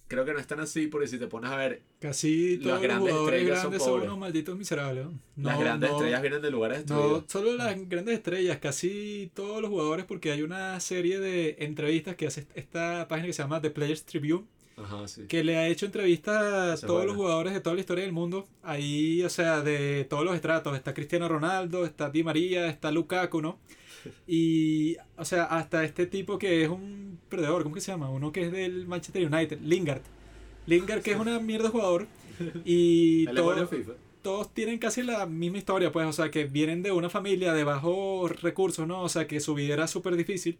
[SPEAKER 3] creo que no es tan así porque si te pones a ver,
[SPEAKER 1] Casi
[SPEAKER 3] Las
[SPEAKER 1] todos los
[SPEAKER 3] grandes estrellas
[SPEAKER 1] grandes son,
[SPEAKER 3] pobres.
[SPEAKER 1] unos malditos miserables. ¿no?
[SPEAKER 3] las grandes
[SPEAKER 1] no-
[SPEAKER 3] estrellas vienen de lugares
[SPEAKER 1] No, solo las grandes estrellas, casi todos los jugadores, porque hay una serie de entrevistas que hace esta página que se llama The Players Tribune,
[SPEAKER 3] Ajá, sí.
[SPEAKER 1] que le ha hecho entrevistas a todos
[SPEAKER 3] buena.
[SPEAKER 1] los jugadores de toda la historia del mundo. Ahí, o sea, de todos los estratos. Está Cristiano Ronaldo, está Di María, está Lukaku, ¿no? Y, o sea, hasta este tipo que es un perdedor, ¿cómo que se llama? Uno que es del Manchester United, Lingard. Lingard, que es una mierda jugador. Y
[SPEAKER 3] El demonio
[SPEAKER 1] todo,
[SPEAKER 3] FIFA.
[SPEAKER 1] todos tienen casi la misma historia, pues, o sea, que vienen de una familia de bajos recursos, ¿no? O sea, que su vida era súper difícil.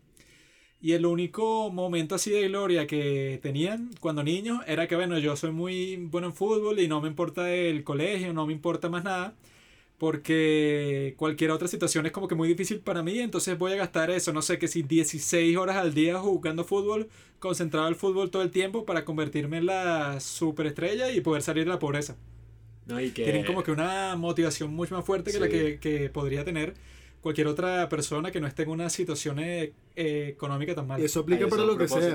[SPEAKER 1] Y el único momento así de gloria que tenían cuando niños era que, bueno, yo soy muy bueno en fútbol y no me importa el colegio, no me importa más nada, porque cualquier otra situación es como que muy difícil para mí, entonces voy a gastar eso, no sé, que si 16 horas al día jugando fútbol, concentrado al fútbol todo el tiempo para convertirme en la superestrella y poder salir de la pobreza.
[SPEAKER 3] No, y que,
[SPEAKER 1] tienen como que una motivación mucho más fuerte que la que, que podría tener cualquier otra persona que no esté en una situación eh, eh, económica tan mala.
[SPEAKER 2] Y eso aplica para lo que sea.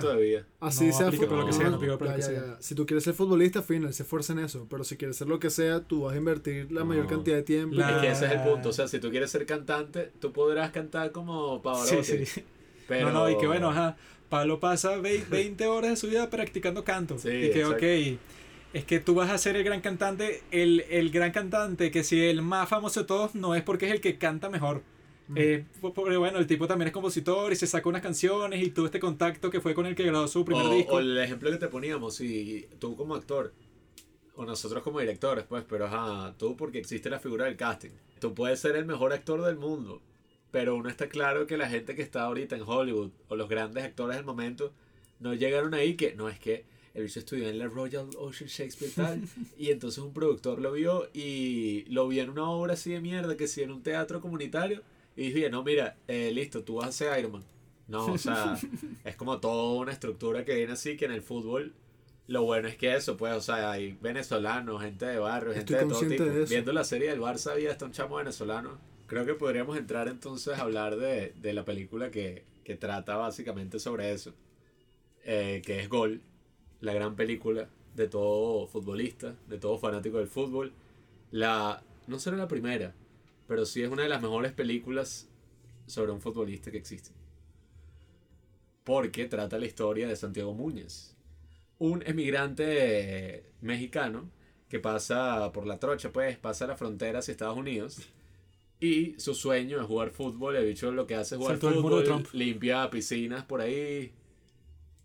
[SPEAKER 2] Así
[SPEAKER 1] No
[SPEAKER 2] sea
[SPEAKER 1] aplica
[SPEAKER 3] para lo que sea, no
[SPEAKER 1] aplica para lo
[SPEAKER 2] ya,
[SPEAKER 1] que
[SPEAKER 2] ya,
[SPEAKER 1] sea.
[SPEAKER 2] ya. Si tú quieres ser futbolista, final, se esfuerza en eso. Pero si quieres ser lo que sea, tú vas a invertir la mayor cantidad de tiempo.
[SPEAKER 1] La-
[SPEAKER 3] Es que ese es el punto. O sea, si tú quieres ser cantante, tú podrás cantar como Pavarotti.
[SPEAKER 1] Sí, sí.
[SPEAKER 3] Pero...
[SPEAKER 1] No, no, y que bueno, ajá. Pablo pasa vei- 20 horas de su vida practicando canto.
[SPEAKER 3] Sí,
[SPEAKER 1] y que,
[SPEAKER 3] exacto.
[SPEAKER 1] ok, es que tú vas a ser el gran cantante, el, el gran cantante, que si el más famoso de todos no es porque es el que canta mejor. Eh, po- po- bueno, el tipo también es compositor y se saca unas canciones y tuvo este contacto que fue con el que grabó su primer
[SPEAKER 3] o,
[SPEAKER 1] disco.
[SPEAKER 3] o el ejemplo que te poníamos, si tú como actor, o nosotros como directores, pues, pero ajá, tú porque existe la figura del casting. Tú puedes ser el mejor actor del mundo, pero uno está claro que la gente que está ahorita en Hollywood, o los grandes actores del momento, no llegaron ahí que, no, es que el bicho estudió en la Royal Ocean Shakespeare tal, y entonces un productor lo vio y lo vio en una obra así de mierda, que sí, en un teatro comunitario, y dije, no, mira, eh, listo, tú vas a ser Iron Man. No, o sea, es como toda una estructura que viene así, que en el fútbol lo bueno es que eso, pues, o sea, hay venezolanos, gente de barrio, gente
[SPEAKER 2] Estoy
[SPEAKER 3] de todo tipo.
[SPEAKER 2] de.
[SPEAKER 3] Viendo la serie del Barça había hasta un chamo venezolano. Creo que podríamos entrar entonces a hablar de, de la película que, que trata básicamente sobre eso, eh, que es Gol, la gran película de todo futbolista, de todo fanático del fútbol. La, no será la primera, pero sí es una de las mejores películas sobre un futbolista que existe. Porque trata la historia de Santiago Muñez, un emigrante mexicano que pasa por la trocha, pues pasa la frontera hacia Estados Unidos. Y su sueño es jugar fútbol. El bicho lo que hace es jugar
[SPEAKER 1] Saltó el muro de
[SPEAKER 3] fútbol,
[SPEAKER 1] Trump.
[SPEAKER 3] limpia piscinas por ahí.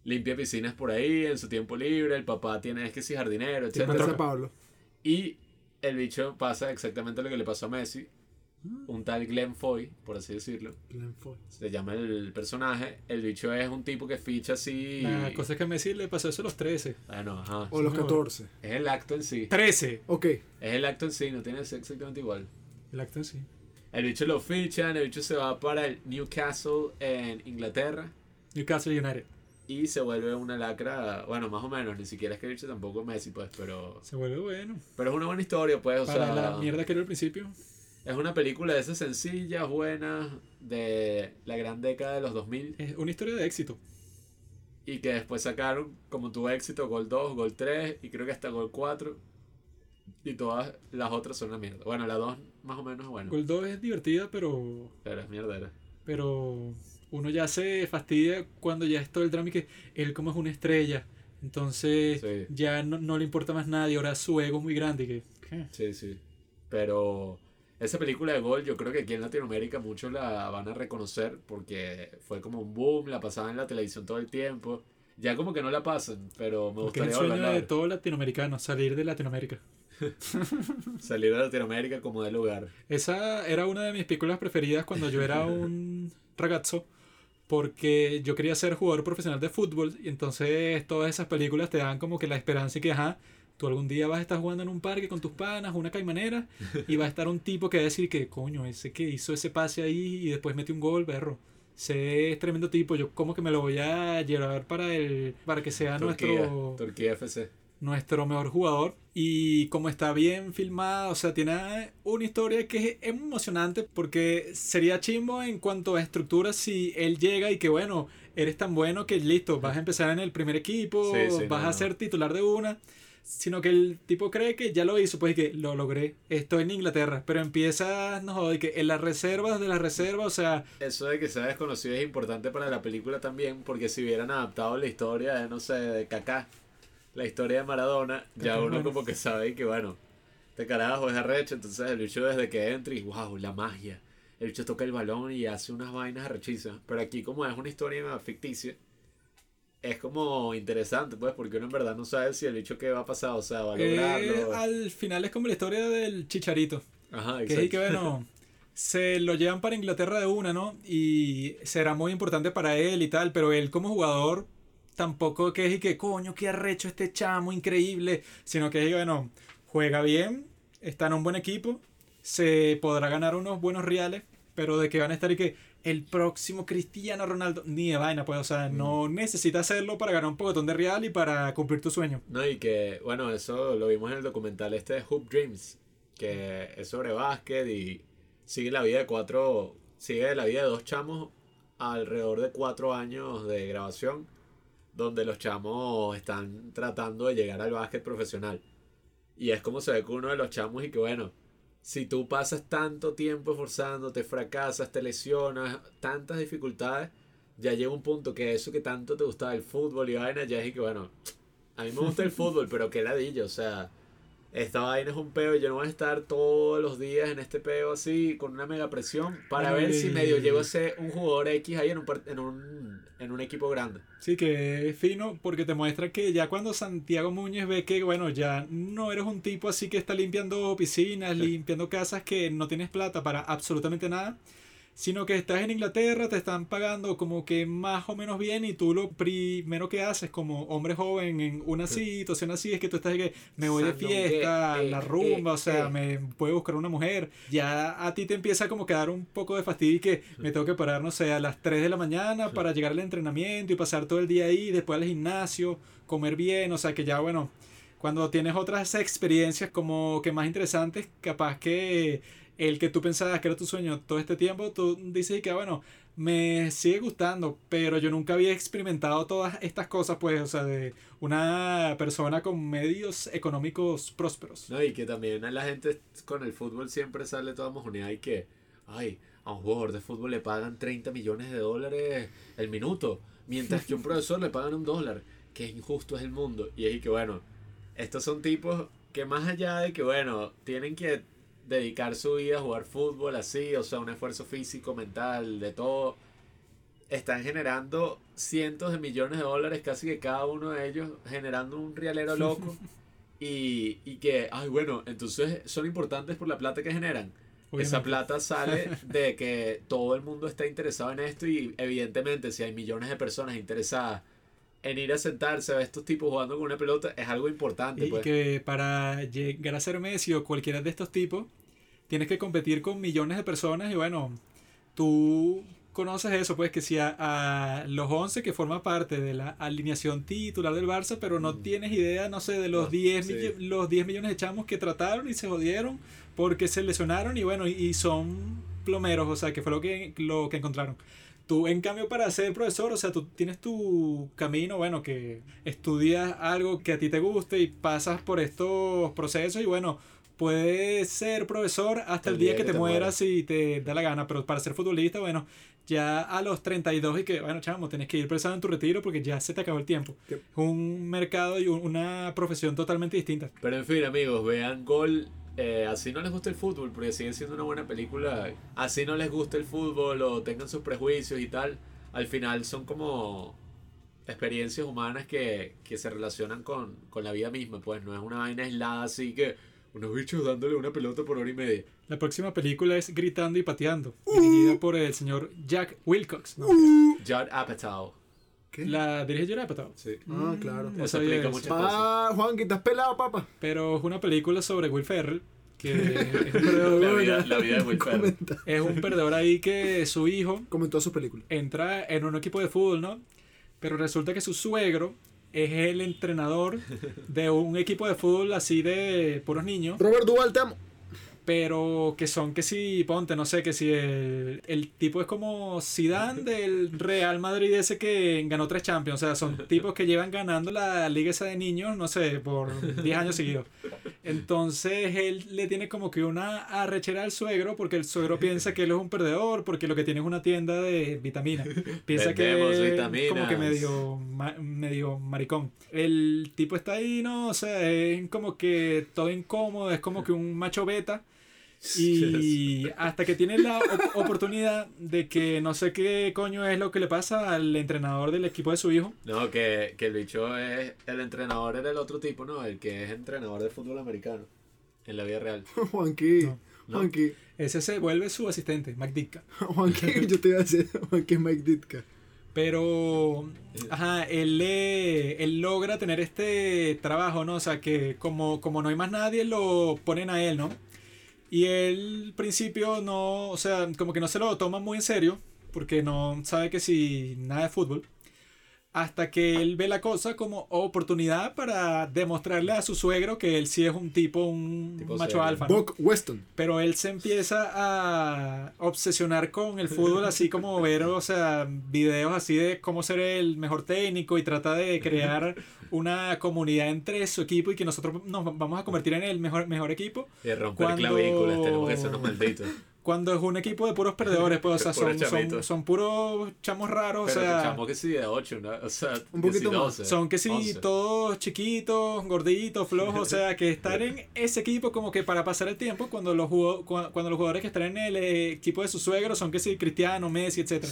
[SPEAKER 3] Limpia piscinas por ahí en su tiempo libre. El papá tiene, es que sí, jardinero, etc. Y el bicho pasa exactamente lo que le pasó a Messi. Un tal Glenn Foy, por así decirlo.
[SPEAKER 2] Glenn Foy.
[SPEAKER 3] Se llama el personaje. El bicho es un tipo que ficha así.
[SPEAKER 1] La cosa es que a Messi le pasó eso a los 13.
[SPEAKER 3] Bueno, ajá.
[SPEAKER 2] O los
[SPEAKER 1] Sí,
[SPEAKER 2] 14.
[SPEAKER 3] Es el acto en sí.
[SPEAKER 1] 13.
[SPEAKER 2] Ok.
[SPEAKER 3] Es el acto en sí, no tiene que ser exactamente igual.
[SPEAKER 1] El acto en sí.
[SPEAKER 3] El bicho lo fichan, el bicho se va para el Newcastle en Inglaterra
[SPEAKER 1] Newcastle United.
[SPEAKER 3] y se vuelve una lacra, bueno, más o menos, ni siquiera es que el bicho tampoco es Messi, pues, pero,
[SPEAKER 1] Se vuelve bueno.
[SPEAKER 3] pero es una buena historia, pues, o
[SPEAKER 1] Para
[SPEAKER 3] sea,
[SPEAKER 1] la mierda que era al principio.
[SPEAKER 3] Es una película de esas sencillas, buenas, de la gran década de los 2000
[SPEAKER 1] Es una historia de éxito.
[SPEAKER 3] y que después sacaron como tuvo éxito Gol 2, Gol 3 y creo que hasta Gol 4 y todas las otras son una mierda. Bueno, la 2 más o menos, bueno,
[SPEAKER 1] Gol 2 es divertida, pero.
[SPEAKER 3] pero es mierdera.
[SPEAKER 1] Pero. Uno ya se fastidia cuando ya es todo el drama y que él, como es una estrella. Entonces.
[SPEAKER 3] Sí.
[SPEAKER 1] Ya no, no le importa más nadie. Ahora su ego es muy grande. y que, ¿qué?
[SPEAKER 3] Sí, sí. Pero esa película de Gol, yo creo que aquí en Latinoamérica muchos la van a reconocer porque fue como un boom, la pasaban en la televisión todo el tiempo. Ya como que no la pasan, pero me
[SPEAKER 1] Porque es el
[SPEAKER 3] gustaría
[SPEAKER 1] sueño de todo latinoamericano, salir de Latinoamérica.
[SPEAKER 3] Salir de Latinoamérica como de lugar.
[SPEAKER 1] Esa era una de mis películas preferidas cuando yo era un ragazzo. Porque yo quería ser jugador profesional de fútbol. Y entonces todas esas películas te dan como que la esperanza y que, ajá, tú algún día vas a estar jugando en un parque con tus panas, una caimanera. Y va a estar un tipo que va a decir que, coño, ese que hizo ese pase ahí y después metió un gol, berro. Ese es tremendo tipo. Yo como que me lo voy a llevar para el para que sea
[SPEAKER 3] Turquía,
[SPEAKER 1] nuestro
[SPEAKER 3] Turquía FC.
[SPEAKER 1] nuestro mejor jugador. Y como está bien filmada, o sea, tiene una historia que es emocionante porque sería chimbo en cuanto a estructura si él llega y que, bueno, eres tan bueno que listo, vas a empezar en el primer equipo,
[SPEAKER 3] Sí, sí,
[SPEAKER 1] vas
[SPEAKER 3] no,
[SPEAKER 1] a ser titular de una. Sino que el tipo cree que ya lo hizo, pues que lo logré. Estoy en Inglaterra, pero empieza, no joder, que en las reservas de las reservas, o sea,
[SPEAKER 3] Eso de que sea desconocido es importante para la película también, porque si hubieran adaptado la historia de, no sé, de Kaká, la historia de Maradona, ya uno
[SPEAKER 1] bueno.
[SPEAKER 3] como que sabe que, bueno, este carajo es arrecho, entonces el bicho desde que entra y, wow, la magia. El bicho toca el balón y hace unas vainas arrechísimas. Pero aquí como es una historia ficticia, es como interesante, pues, porque uno en verdad no sabe si el bicho que va a pasar, o sea, va a
[SPEAKER 1] eh,
[SPEAKER 3] lograrlo.
[SPEAKER 1] al final es como la historia del chicharito.
[SPEAKER 3] Ajá,
[SPEAKER 1] Que es
[SPEAKER 3] exacto.
[SPEAKER 1] que bueno, se lo llevan para Inglaterra de una, ¿no? Y será muy importante para él y tal, pero él como jugador tampoco que es y que coño, qué arrecho este chamo, increíble, sino que es que bueno, juega bien, está en un buen equipo, se podrá ganar unos buenos reales, pero de que van a estar y que el próximo Cristiano Ronaldo, ni de vaina, pues, o sea, no necesita hacerlo para ganar un pocotón de real y para cumplir tu sueño.
[SPEAKER 3] No, y que, bueno, eso lo vimos en el documental este de Hoop Dreams, que es sobre básquet y sigue la vida de cuatro, sigue la vida de dos chamos alrededor de cuatro años de grabación, donde los chamos están tratando de llegar al básquet profesional. Y es como se ve con uno de los chamos y que, bueno, si tú pasas tanto tiempo esforzándote, fracasas, te lesionas, tantas dificultades, ya llega un punto que eso que tanto te gustaba el fútbol y vaina, ya es que, bueno, a mí me gusta el fútbol, pero qué ladilla, o sea, esta vaina es un peo, yo no voy a estar todos los días en este peo así, con una mega presión, para ver si medio llego a ser un jugador X ahí en un, en un, en un equipo grande.
[SPEAKER 1] Sí, que es fino porque te muestra que ya cuando Santiago Muñez ve que, bueno, ya no eres un tipo así que está limpiando piscinas, limpiando casas, que no tienes plata para absolutamente nada, sino que estás en Inglaterra, te están pagando como que más o menos bien y tú lo primero que haces como hombre joven en una situación así es que tú estás de que me voy de
[SPEAKER 3] Sandungue,
[SPEAKER 1] fiesta,
[SPEAKER 3] eh,
[SPEAKER 1] la rumba,
[SPEAKER 3] eh,
[SPEAKER 1] o sea,
[SPEAKER 3] eh.
[SPEAKER 1] me puedo buscar una mujer. Ya a ti te empieza como que a dar un poco de fastidio y que me tengo que parar, no sé, a las 3 de la mañana para llegar al entrenamiento y pasar todo el día ahí, después al gimnasio, comer bien, o sea que ya bueno, cuando tienes otras experiencias como que más interesantes, capaz que el que tú pensabas que era tu sueño todo este tiempo, tú dices que bueno, me sigue gustando, pero yo nunca había experimentado todas estas cosas, pues, o sea, de una persona con medios económicos prósperos.
[SPEAKER 3] ¿no? Y que también a la gente con el fútbol siempre sale toda mojoneada y que, ay, a un jugador de fútbol le pagan 30 millones de dólares el minuto, mientras que a un profesor le pagan un dólar. Qué injusto es el mundo. Y es y que, bueno, estos son tipos que más allá de que, bueno, tienen que dedicar su vida a jugar fútbol así, o sea, un esfuerzo físico, mental, de todo, están generando cientos de millones de dólares, casi que cada uno de ellos, generando un rialero loco. Y, y que, ay, bueno, entonces son importantes por la plata que generan. Esa plata sale de que todo el mundo está interesado en esto y evidentemente si hay millones de personas interesadas en ir a sentarse a estos tipos jugando con una pelota es algo importante.
[SPEAKER 1] Y
[SPEAKER 3] Pues.
[SPEAKER 1] que para llegar a ser Messi o cualquiera de estos tipos, tienes que competir con millones de personas y bueno, tú conoces eso, pues que si a, a los 11 que forman parte de la alineación titular del Barça, pero no
[SPEAKER 3] Mm.
[SPEAKER 1] tienes idea, no sé, de los,
[SPEAKER 3] No,
[SPEAKER 1] 10,
[SPEAKER 3] sí.
[SPEAKER 1] millo- los 10 millones de chamos que trataron y se jodieron porque se lesionaron y bueno, y, y son plomeros, o sea, que fue lo que, lo que encontraron. Tú, en cambio, para ser profesor, o sea, tú tienes tu camino, bueno, que estudias algo que a ti te guste y pasas por estos procesos y bueno, puedes ser profesor hasta el día, que, te, mueras si te da la gana, pero para ser futbolista, bueno, ya a los 32 y que, bueno, chamo, tienes que ir pensando en tu retiro porque ya se te acabó el tiempo. Es un mercado y un- una profesión totalmente distinta.
[SPEAKER 3] Pero en fin, amigos, vean Gol. Eh, así no les gusta el fútbol, porque sigue siendo una buena película. Así no les gusta el fútbol o tengan sus prejuicios y tal. Al final son como experiencias humanas que, que se relacionan con, con la vida misma. Pues no es una vaina aislada así que unos bichos dándole una pelota por hora y media.
[SPEAKER 1] La próxima película es Gritando y Pateando, dirigida por el señor Jack Wilcox. ¿no?
[SPEAKER 3] Judd Apatow.
[SPEAKER 2] ¿Qué?
[SPEAKER 1] La dirige Judd Apatow.
[SPEAKER 3] Sí.
[SPEAKER 2] Ah, claro.
[SPEAKER 1] No
[SPEAKER 3] Eso explica muchas cosas.
[SPEAKER 2] Pa, Juan, que estás pelado, papá.
[SPEAKER 1] Pero es una película sobre Will Ferrell, que es,
[SPEAKER 3] La
[SPEAKER 2] bueno,
[SPEAKER 3] vida, la vida de Will Ferrell.
[SPEAKER 1] es un perdedor ahí que su hijo
[SPEAKER 2] comentó sus películas.
[SPEAKER 1] entra en un equipo de fútbol, ¿no? Pero resulta que su suegro es el entrenador de un equipo de fútbol así de puros niños,
[SPEAKER 2] Robert Duval, te amo.
[SPEAKER 1] Pero que son que si, ponte, no sé, que si el, el tipo es como Zidane del Real Madrid ese que ganó tres Champions, o sea, son tipos que llevan ganando la liga esa de niños, no sé, por 10 años seguidos. Entonces él le tiene como que una arrechera al suegro porque el suegro piensa que él es un perdedor porque lo que tiene es una tienda de vitaminas. Piensa
[SPEAKER 3] Vendemos
[SPEAKER 1] que es
[SPEAKER 3] vitaminas.
[SPEAKER 1] como que medio, medio maricón. El tipo está ahí, ¿no? O sea, es como que todo incómodo, es como que un macho beta. Y hasta que tiene la op- oportunidad de que no sé qué coño es lo que le pasa al entrenador del equipo de su hijo.
[SPEAKER 3] No, que, que el bicho es. El entrenador era el otro tipo, ¿no? El que es entrenador de fútbol americano. En la vida real.
[SPEAKER 2] Juanqui,
[SPEAKER 1] No,
[SPEAKER 3] no.
[SPEAKER 2] Juanqui,
[SPEAKER 1] Ese se vuelve su asistente, Mac Ditka.
[SPEAKER 2] Juanqui, yo te iba a decir, Juanqui es Mike Ditka.
[SPEAKER 1] Pero, ajá, él, le- él logra tener este trabajo, ¿no? O sea, que como, como no hay más nadie, lo ponen a él, ¿no? Y él, al principio, no, o sea, como que no se lo toma muy en serio, porque no sabe que si nada de fútbol. Hasta que él ve la cosa como oportunidad para demostrarle a su suegro que él sí es un tipo, un
[SPEAKER 3] Tipo
[SPEAKER 1] macho
[SPEAKER 3] serio.
[SPEAKER 1] alfa. ¿no?
[SPEAKER 2] Buck Weston.
[SPEAKER 1] Pero él se empieza a obsesionar con el fútbol, así como ver, o sea, videos así de cómo ser el mejor técnico y trata de crear una comunidad entre su equipo y que nosotros nos vamos a convertir en el mejor, mejor equipo.
[SPEAKER 3] Y romper
[SPEAKER 1] Cuando-
[SPEAKER 3] clavículas, tenemos que ser unos malditos.
[SPEAKER 1] Cuando es un equipo de puros perdedores, pues, o sea, son, son, puros chamos raros,
[SPEAKER 3] Pero
[SPEAKER 1] o sea,
[SPEAKER 3] chamo que sí de 8, ¿no? O sea,
[SPEAKER 2] Un poquito
[SPEAKER 3] que sí
[SPEAKER 2] más.
[SPEAKER 3] 12,
[SPEAKER 1] son que sí,
[SPEAKER 3] 11.
[SPEAKER 1] todos chiquitos, gorditos, flojos, o sea, que estar en ese equipo como que para pasar el tiempo, cuando los, cuando los jugadores que están en el eh, equipo de su suegro son que sí, Cristiano, Messi, etc.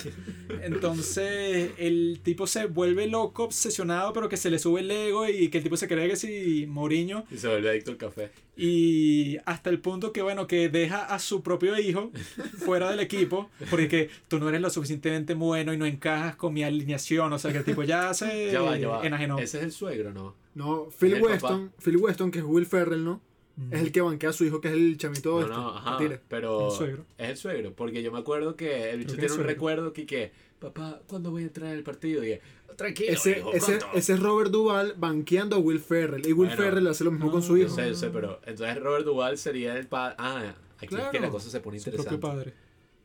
[SPEAKER 1] Entonces, el tipo se vuelve loco, obsesionado, pero que se le sube el ego y que el tipo se cree que sí, Mourinho.
[SPEAKER 3] Y se vuelve adicto al café.
[SPEAKER 1] Y hasta el punto que, bueno, que deja a su propio hijo fuera del equipo, porque que tú no eres lo suficientemente bueno y no encajas con mi alineación. O sea, que el tipo ya se
[SPEAKER 3] ya va, ya va.
[SPEAKER 1] enajenó.
[SPEAKER 3] Ese es el suegro, ¿no?
[SPEAKER 2] No, Phil Weston, Phil Weston, que es Will Ferrell, ¿no? Es el que banquea a su hijo, que es el chamito
[SPEAKER 3] No,
[SPEAKER 2] este.
[SPEAKER 3] no, ajá. Pero
[SPEAKER 1] El suegro.
[SPEAKER 3] es el suegro. Porque yo me acuerdo que el bicho tiene un recuerdo que, que, papá, ¿cuándo voy a entrar en el partido? Y dije, tranquilo,
[SPEAKER 2] Ese,
[SPEAKER 3] hijo,
[SPEAKER 2] ese,
[SPEAKER 3] pronto".
[SPEAKER 2] ese es Robert Duvall banqueando a Will Ferrell. Y Will
[SPEAKER 3] Bueno.
[SPEAKER 2] Ferrell hace lo mismo con su
[SPEAKER 1] Ah,
[SPEAKER 3] Yo
[SPEAKER 2] hijo.
[SPEAKER 3] sé, yo sé, pero entonces Robert Duvall sería el padre. Ah, aquí es que
[SPEAKER 2] Claro.
[SPEAKER 3] la cosa se pone
[SPEAKER 1] Su
[SPEAKER 3] interesante.
[SPEAKER 1] propio padre.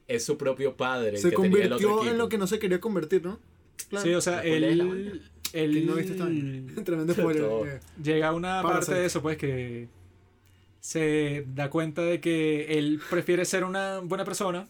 [SPEAKER 3] Es su propio padre. el
[SPEAKER 2] Se
[SPEAKER 3] que tenía el otro
[SPEAKER 2] convirtió en
[SPEAKER 3] equipo.
[SPEAKER 2] lo que no se quería convertir, ¿no? Claro.
[SPEAKER 1] Sí, o sea, él,
[SPEAKER 2] Que no viste
[SPEAKER 1] él
[SPEAKER 2] vaina. Tremendo spoiler. Eh.
[SPEAKER 1] llega a una parte de eso, pues, que se da cuenta de que él prefiere ser una buena persona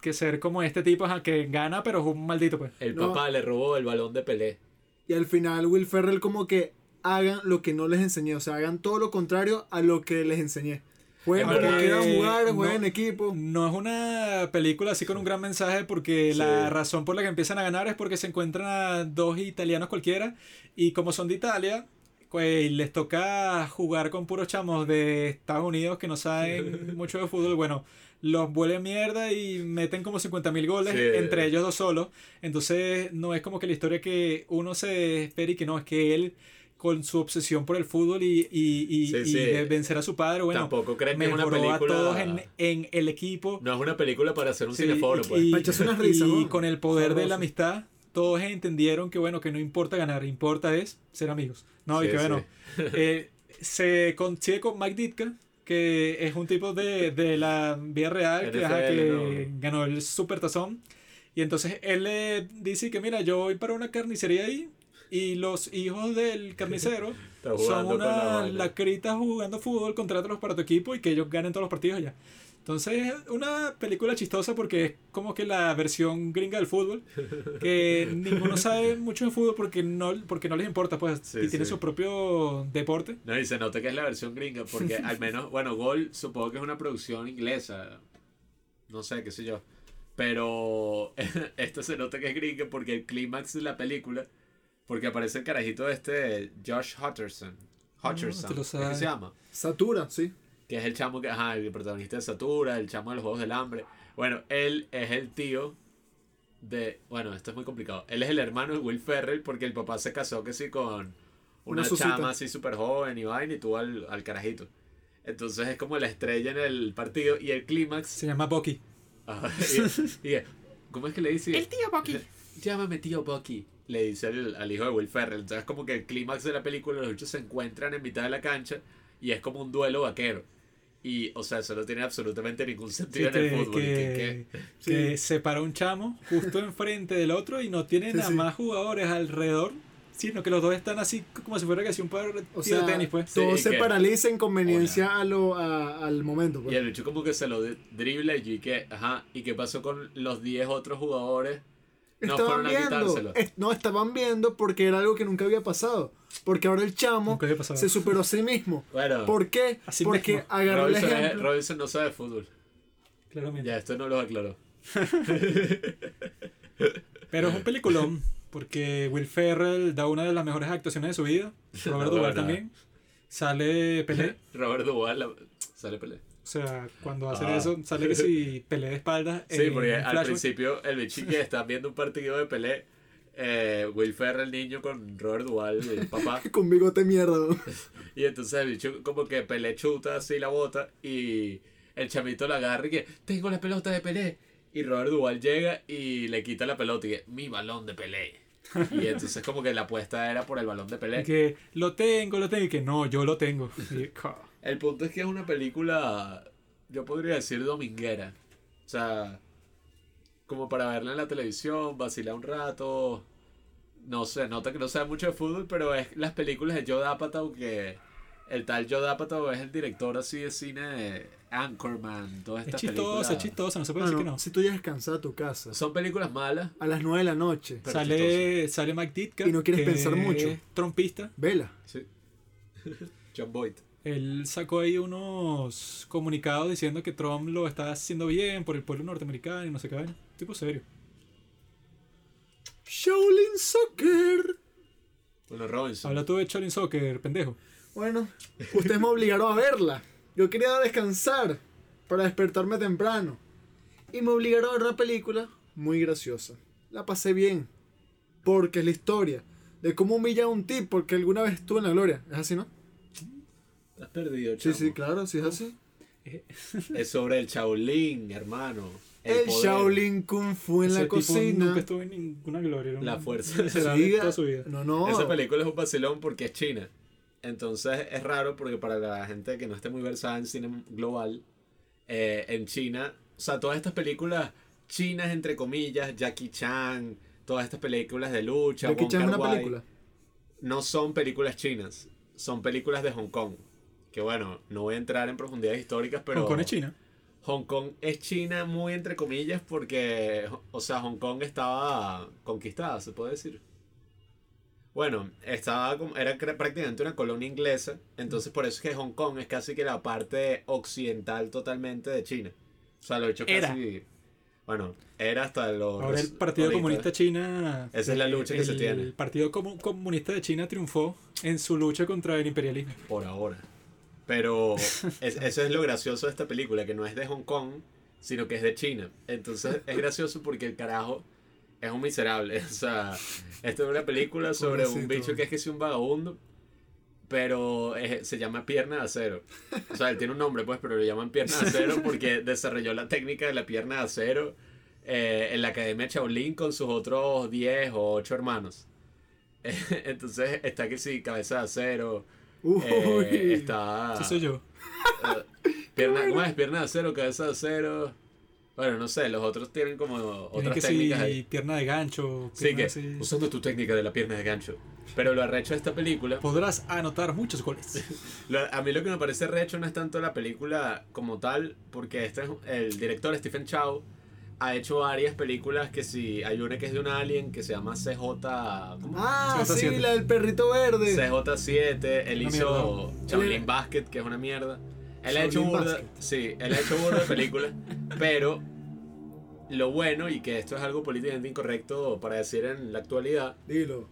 [SPEAKER 1] que ser como este tipo ajá, que gana, pero es un maldito, pues.
[SPEAKER 3] El
[SPEAKER 2] No.
[SPEAKER 3] papá le robó el balón de Pelé.
[SPEAKER 2] Y al final Will Ferrell como que hagan lo que no les enseñé. O sea, hagan todo lo contrario a lo que les enseñé.
[SPEAKER 3] Verdad.
[SPEAKER 2] quieran jugar,
[SPEAKER 1] No.
[SPEAKER 2] en equipo.
[SPEAKER 1] No es una película así con un gran mensaje porque
[SPEAKER 3] Sí.
[SPEAKER 1] la razón por la que empiezan a ganar es porque se encuentran a dos italianos cualquiera y como son de Italia, pues les toca jugar con puros chamos de Estados Unidos que no saben mucho de fútbol. Bueno, los vuelven mierda y meten como 50 mil goles
[SPEAKER 3] Sí.
[SPEAKER 1] entre ellos dos solos. Entonces no es como que la historia que uno se espera y que no, es que él con su obsesión por el fútbol y, y, y-
[SPEAKER 3] Sí,
[SPEAKER 1] y
[SPEAKER 3] sí.
[SPEAKER 1] de vencer a su padre, bueno,
[SPEAKER 3] Tampoco creen que es una
[SPEAKER 1] mejoró a
[SPEAKER 3] película.
[SPEAKER 1] todos en, en el equipo.
[SPEAKER 3] No es una película para hacer un
[SPEAKER 1] Sí,
[SPEAKER 3] cineforo,
[SPEAKER 1] y-
[SPEAKER 3] pues.
[SPEAKER 1] y,
[SPEAKER 2] Para echarse unas risas,
[SPEAKER 1] y
[SPEAKER 2] ¿no?
[SPEAKER 1] con el poder de la amistad, todos entendieron que bueno, que no importa ganar, importa es ser amigos. No, y que
[SPEAKER 3] sí.
[SPEAKER 1] bueno, eh, se consigue con Mike Ditka, que es un tipo de, de la vida real, que, ajá, que
[SPEAKER 3] ¿no?
[SPEAKER 1] ganó el Super Tazón. Y entonces él le dice que mira, yo voy para una carnicería ahí y los hijos del carnicero son unas lacritas jugando fútbol, contrátalos para tu equipo y que ellos ganen todos los partidos ya. Entonces es una película chistosa porque es como que la versión gringa del fútbol, que ninguno sabe mucho de fútbol porque no, porque no les importa, pues,
[SPEAKER 3] Sí,
[SPEAKER 1] y tiene
[SPEAKER 3] sí.
[SPEAKER 1] su propio deporte.
[SPEAKER 3] No, y se nota que es la versión gringa, porque al menos, bueno, Gol supongo que es una producción inglesa. No sé, qué sé yo. Pero esto se nota que es gringa porque el clímax de la película, porque aparece el carajito este, Josh Hutcherson. Hutcherson,
[SPEAKER 1] te lo
[SPEAKER 3] ¿es que
[SPEAKER 1] sabes.
[SPEAKER 3] se llama?
[SPEAKER 2] Satura, sí.
[SPEAKER 3] Que es el chamo que, ajá, el protagonista de Satura, el chamo de los Juegos del Hambre. Bueno, él es el tío de. Bueno, esto es muy complicado. Él es el hermano de Will Ferrell porque el papá se casó que sí con una,
[SPEAKER 2] Una
[SPEAKER 3] chama así súper joven y vaina y tuvo al, al carajito. Entonces es como la estrella en el partido y el clímax.
[SPEAKER 1] Se llama Bucky.
[SPEAKER 3] ajá, y, y- ¿Cómo es que le dice?
[SPEAKER 1] El tío Bucky.
[SPEAKER 3] Llámame tío Bucky. Le dice al, al hijo de Will Ferrell. Entonces, como que el clímax de la película, los bichos se encuentran en mitad de la cancha y es como un duelo vaquero. Y, o sea, eso no tiene absolutamente ningún
[SPEAKER 1] Sí,
[SPEAKER 3] sentido en el
[SPEAKER 1] que,
[SPEAKER 3] fútbol. y que-
[SPEAKER 1] que,
[SPEAKER 3] que-
[SPEAKER 1] que se para un chamo justo enfrente del otro y no tiene
[SPEAKER 2] Sí,
[SPEAKER 1] nada
[SPEAKER 2] sí.
[SPEAKER 1] más jugadores alrededor, sino que los dos están así como si fuera que así un par
[SPEAKER 2] O
[SPEAKER 1] de
[SPEAKER 2] sea,
[SPEAKER 1] tenis, pues.
[SPEAKER 3] Sí,
[SPEAKER 2] todo
[SPEAKER 3] y
[SPEAKER 2] se
[SPEAKER 3] que-
[SPEAKER 2] paraliza en conveniencia a lo, a- al momento.
[SPEAKER 3] Y
[SPEAKER 2] Pues.
[SPEAKER 3] el bicho como que se lo de- dribla y que, ajá, ¿y qué pasó con los 10 otros jugadores? No
[SPEAKER 2] Estaban viendo. es- no, estaban viendo porque era algo que nunca había pasado. Porque ahora el chamo se superó a sí mismo.
[SPEAKER 3] Bueno,
[SPEAKER 2] ¿Por qué?
[SPEAKER 1] Así
[SPEAKER 2] porque
[SPEAKER 1] mismo.
[SPEAKER 2] agarró el
[SPEAKER 3] Robinson, es-
[SPEAKER 2] ejemplo.
[SPEAKER 3] Robinson no sabe fútbol.
[SPEAKER 1] Claramente.
[SPEAKER 3] Ya, esto no lo aclaró.
[SPEAKER 1] Pero es un peliculón, porque Will Ferrell da una de las mejores actuaciones de su vida. Robert
[SPEAKER 3] No,
[SPEAKER 1] Duvall
[SPEAKER 3] verdad.
[SPEAKER 1] también. Sale Pelé.
[SPEAKER 3] Robert Duvall la- sale pelea.
[SPEAKER 1] O sea, cuando hace
[SPEAKER 3] Ah.
[SPEAKER 1] eso, sale que si Pelé de espaldas.
[SPEAKER 3] Sí, porque al
[SPEAKER 1] flashback.
[SPEAKER 3] principio el bicho que está viendo un partido de Pelé, eh, Will Ferrell niño con Robert Duvall, el papá,
[SPEAKER 2] Con bigote mierda. ¿no?
[SPEAKER 3] y entonces el bicho como que Pelé chuta así la bota y el chamito la agarra y que tengo la pelota de Pelé y Robert Duvall llega y le quita la pelota y que mi balón de Pelé. Y entonces como que la apuesta era por el balón de
[SPEAKER 1] Y
[SPEAKER 3] Pelé.
[SPEAKER 1] que lo tengo, lo tengo. Y que no, yo lo tengo. Y,
[SPEAKER 3] El punto es que es una película, yo podría decir dominguera. O sea, como para verla en la televisión, vacilar un rato. No sé, nota que no sabe mucho de fútbol, pero es las películas de Joe Apatow que el tal Joe Apatow es el director así de cine de Anchorman, todas
[SPEAKER 1] Es
[SPEAKER 3] estas
[SPEAKER 1] chistosa,
[SPEAKER 3] películas.
[SPEAKER 1] es chistosa, no se puede decir que no.
[SPEAKER 2] si tú llegas cansado a tu casa
[SPEAKER 3] Son películas malas,
[SPEAKER 2] a las 9 de la noche,
[SPEAKER 1] Sale, sale Mike Ditka.
[SPEAKER 2] Y no quieres
[SPEAKER 1] que
[SPEAKER 2] pensar mucho.
[SPEAKER 1] es Trompista.
[SPEAKER 2] vela.
[SPEAKER 3] Sí. John Boyd.
[SPEAKER 1] Él sacó ahí unos comunicados diciendo que Trump lo está haciendo bien por el pueblo norteamericano y no sé qué vaina. Tipo serio.
[SPEAKER 2] Shaolin Soccer.
[SPEAKER 3] Bueno, Robinson.
[SPEAKER 1] Habla tú de Shaolin Soccer, pendejo.
[SPEAKER 2] Bueno, ustedes me obligaron a verla. Yo quería descansar para despertarme temprano. Y me obligaron a ver una película muy graciosa. La pasé bien. Porque es la historia de cómo humilla a un tipo porque alguna vez estuvo en la gloria. ¿Es así, no?
[SPEAKER 3] Estás perdido,
[SPEAKER 2] Sí,
[SPEAKER 3] chamo.
[SPEAKER 2] sí, claro, sí es así.
[SPEAKER 3] Es sobre el Shaolin, hermano.
[SPEAKER 2] El, Shaolin Kung Fu en
[SPEAKER 1] Ese
[SPEAKER 2] la
[SPEAKER 1] tipo
[SPEAKER 2] cocina.
[SPEAKER 1] Nunca estuvo en ninguna gloria.
[SPEAKER 3] La fuerza.
[SPEAKER 2] Sí,
[SPEAKER 1] toda su vida.
[SPEAKER 2] No, no.
[SPEAKER 3] Esa película es un vacilón porque es china. Entonces es raro porque para la gente que no esté muy versada en cine global, eh, en China, o sea, todas estas películas chinas, entre comillas, Jackie Chan, todas estas películas de lucha,
[SPEAKER 2] Jackie
[SPEAKER 3] Wong
[SPEAKER 2] Chan es una
[SPEAKER 3] Kar-wai,
[SPEAKER 2] película.
[SPEAKER 3] no son películas chinas, son películas de Hong Kong. Que bueno, no voy a entrar en profundidades históricas, pero...
[SPEAKER 1] Hong Kong es China.
[SPEAKER 3] Hong Kong es China muy entre comillas porque, o sea, Hong Kong estaba conquistada, se puede decir. Bueno, estaba como, era prácticamente una colonia inglesa, entonces por eso es que Hong Kong es casi que la parte occidental totalmente de China. O sea, lo he hecho
[SPEAKER 1] Era.
[SPEAKER 3] casi... Bueno, era hasta los...
[SPEAKER 1] Ahora el Partido
[SPEAKER 3] ahorita.
[SPEAKER 1] Comunista China.
[SPEAKER 3] Esa es la lucha que se tiene.
[SPEAKER 1] El Partido Comu- Comunista de China triunfó en su lucha contra el imperialismo.
[SPEAKER 3] Por ahora. Pero es- eso es lo gracioso de esta película, que no es de Hong Kong, sino que es de China. Entonces es gracioso porque el carajo es un miserable. O sea, esto es una película sobre un bicho que es que es un vagabundo, pero es- se llama pierna de acero. O sea, él tiene un nombre, pues, pero lo llaman pierna de acero porque desarrolló la técnica de la pierna de acero eh, en la Academia Shaolin con sus otros 10 o 8 hermanos. Entonces está que sí, cabeza de acero.
[SPEAKER 2] Uy.
[SPEAKER 3] Eh, está.
[SPEAKER 1] Ese soy yo.
[SPEAKER 3] eh, pierna, ¿Cómo es? Pierna de acero, cabeza de acero. Bueno, no sé, los otros tienen como otras
[SPEAKER 1] que
[SPEAKER 3] técnicas
[SPEAKER 1] sí,
[SPEAKER 3] ahí.
[SPEAKER 1] pierna de gancho.
[SPEAKER 3] Sí,
[SPEAKER 1] pierna
[SPEAKER 3] que
[SPEAKER 1] así.
[SPEAKER 3] usando tu técnica de la pierna de gancho. Pero lo arrecho de esta película,
[SPEAKER 1] Podrás anotar muchos goles.
[SPEAKER 3] a mí lo que me parece recho no es tanto la película como tal, porque este es, el director Stephen Chow ha hecho varias películas que si hay una que es de un alien que se llama CJ ¿cómo?
[SPEAKER 2] Ah,
[SPEAKER 1] CJ7.
[SPEAKER 2] sí, la del perrito verde.
[SPEAKER 3] CJ7, él hizo Shaolin Basket, que es una mierda. Él ha hecho burda,
[SPEAKER 2] Basket.
[SPEAKER 3] sí, él ha hecho burda de películas, pero lo bueno, y que esto es algo políticamente incorrecto para decir en la actualidad,
[SPEAKER 2] Dilo.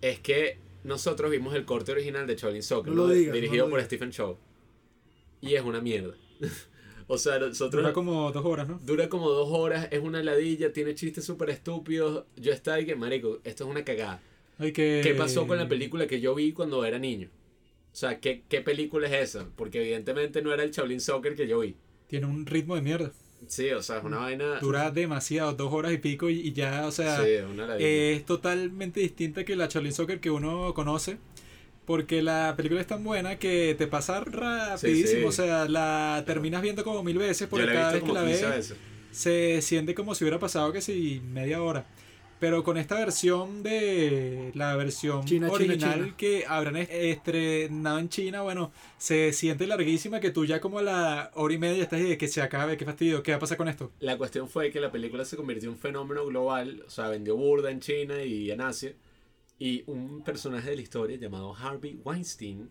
[SPEAKER 3] es que nosotros vimos el corte original de Shaolin Soccer,
[SPEAKER 2] No lo
[SPEAKER 3] ¿no?
[SPEAKER 2] digas,
[SPEAKER 3] dirigido
[SPEAKER 2] no lo
[SPEAKER 3] por
[SPEAKER 2] digas.
[SPEAKER 3] Stephen Chow. Y es una mierda. o sea, nosotros...
[SPEAKER 1] Dura como dos horas, ¿no?
[SPEAKER 3] Dura como dos horas, es una ladilla, tiene chistes súper estúpidos. Yo estaba ahí que, marico, esto es una cagada.
[SPEAKER 1] Hay que...
[SPEAKER 3] ¿Qué pasó con la película que yo vi cuando era niño? O sea, ¿qué, qué película es esa? Porque evidentemente no era el Shaolin Soccer que yo vi.
[SPEAKER 1] Tiene un ritmo de mierda.
[SPEAKER 3] Sí, o sea, es una vaina...
[SPEAKER 1] Dura demasiado, dos horas y pico y, y ya, o sea,
[SPEAKER 3] Sí, una ladilla.
[SPEAKER 1] es totalmente distinta que la Charlie Soccer que uno conoce. Porque la película es tan buena que te pasa rapidísimo.
[SPEAKER 3] Sí, sí.
[SPEAKER 1] O sea, la terminas viendo como mil veces porque cada vez que la
[SPEAKER 3] 15
[SPEAKER 1] ves
[SPEAKER 3] veces.
[SPEAKER 1] se siente como si hubiera pasado que si media hora. Pero con esta versión de la versión
[SPEAKER 2] China, China,
[SPEAKER 1] original
[SPEAKER 2] China.
[SPEAKER 1] que habrán est- estrenado en China, bueno, se siente larguísima que tú ya como a la hora y media estás y de que se acabe, qué fastidio, qué va a pasar con esto.
[SPEAKER 3] La cuestión fue que la película se convirtió en un fenómeno global, o sea, vendió burda en China y en Asia. Y un personaje de la historia llamado Harvey Weinstein,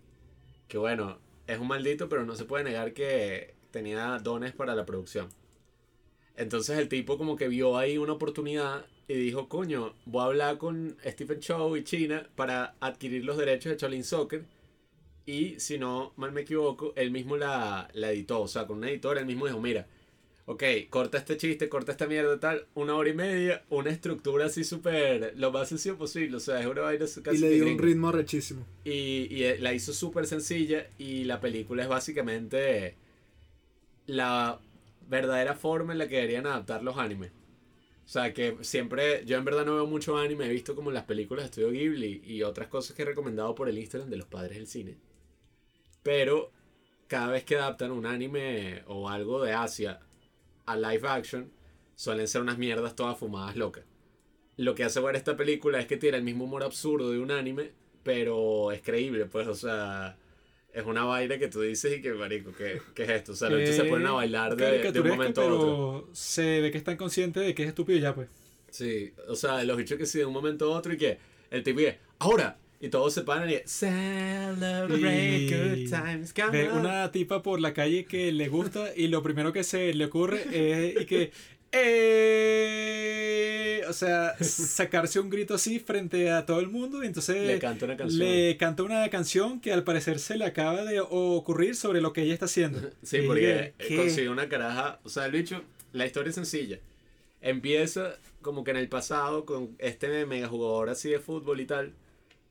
[SPEAKER 3] que bueno, es un maldito, pero no se puede negar que tenía dones para la producción. Entonces el tipo como que vio ahí una oportunidad y dijo, coño, voy a hablar con Stephen Chow y China para adquirir los derechos de Shaolin Soccer. Y si no mal me equivoco, él mismo la, la editó, o sea, con un editor, él mismo dijo, mira, ok, corta este chiste, corta esta mierda, tal, una hora y media, una estructura así súper, lo más sencillo posible, o sea, es una vaina casi
[SPEAKER 2] Y le dio un ritmo rechísimo.
[SPEAKER 3] Y, y, eh, la hizo súper sencilla y la película es básicamente la verdadera forma en la que deberían adaptar los animes. O sea, que siempre, yo en verdad no veo mucho anime, he visto como las películas de Estudio Ghibli y otras cosas que he recomendado por el Instagram de los padres del cine. Pero cada vez que adaptan un anime o algo de Asia a live action, suelen ser unas mierdas todas fumadas locas. Lo que hace ver esta película es que tiene el mismo humor absurdo de un anime, pero es creíble, pues, o sea, es una vaina que tú dices y que, marico, ¿qué, qué es esto? O sea,
[SPEAKER 1] Eh,
[SPEAKER 3] se ponen a bailar de, de un momento a otro.
[SPEAKER 1] se ve que están conscientes de que es estúpido ya, pues.
[SPEAKER 3] Sí, o sea, los bichos que sí de un momento a otro y que el tipo dice, ahora, y todos se paran y celebrate
[SPEAKER 1] Y
[SPEAKER 3] good times, come
[SPEAKER 1] Ve
[SPEAKER 3] on".
[SPEAKER 1] una tipa por la calle que le gusta y lo primero que se le ocurre es y que eh, o sea, sacarse un grito así frente a todo el mundo y entonces
[SPEAKER 3] Le canta una canción.
[SPEAKER 1] le canta una canción que al parecer se le acaba de ocurrir sobre lo que ella está haciendo.
[SPEAKER 3] Sí,
[SPEAKER 1] Y
[SPEAKER 3] porque
[SPEAKER 1] que- que-
[SPEAKER 3] consigue una caraja. O sea, el bicho, la historia es sencilla. Empieza como que en el pasado con este mega jugador así de fútbol y tal.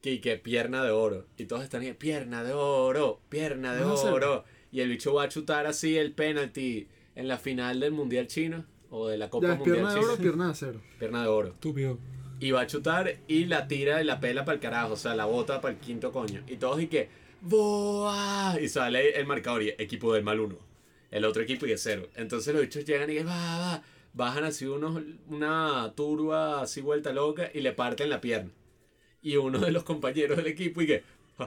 [SPEAKER 3] Que, que pierna de oro. Y todos están ahí, pierna de oro, pierna de oro. Y el bicho va a chutar así el penalti en la final del Mundial Chino. O de la Copa
[SPEAKER 2] Ya, ¿es
[SPEAKER 3] Mundial
[SPEAKER 2] pierna de
[SPEAKER 3] China.
[SPEAKER 2] oro pierna de acero?
[SPEAKER 3] Pierna de oro.
[SPEAKER 1] Estúpido.
[SPEAKER 3] Y va a chutar y la tira y la pela para el carajo. O sea, la bota para el quinto coño. Y todos y que. ¡Boa! Y sale el marcador y equipo del mal uno. El otro equipo y es cero. Entonces los bichos llegan y que va, va. Bajan así unos, una turba así vuelta loca y le parten la pierna. Y uno de los compañeros del equipo y que.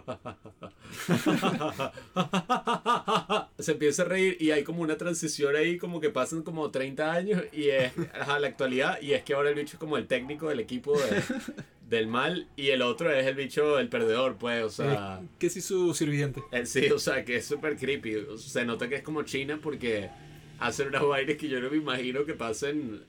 [SPEAKER 3] se empieza a reír y hay como una transición ahí como que pasan como 30 años y es a la actualidad y es que ahora el bicho es como el técnico del equipo de- del mal y el otro es el bicho el perdedor pues o sea
[SPEAKER 1] Eh, que si su sirviente.
[SPEAKER 3] él sí o sea que es súper creepy se nota que es como China porque hacen unas vainas que yo no me imagino que pasen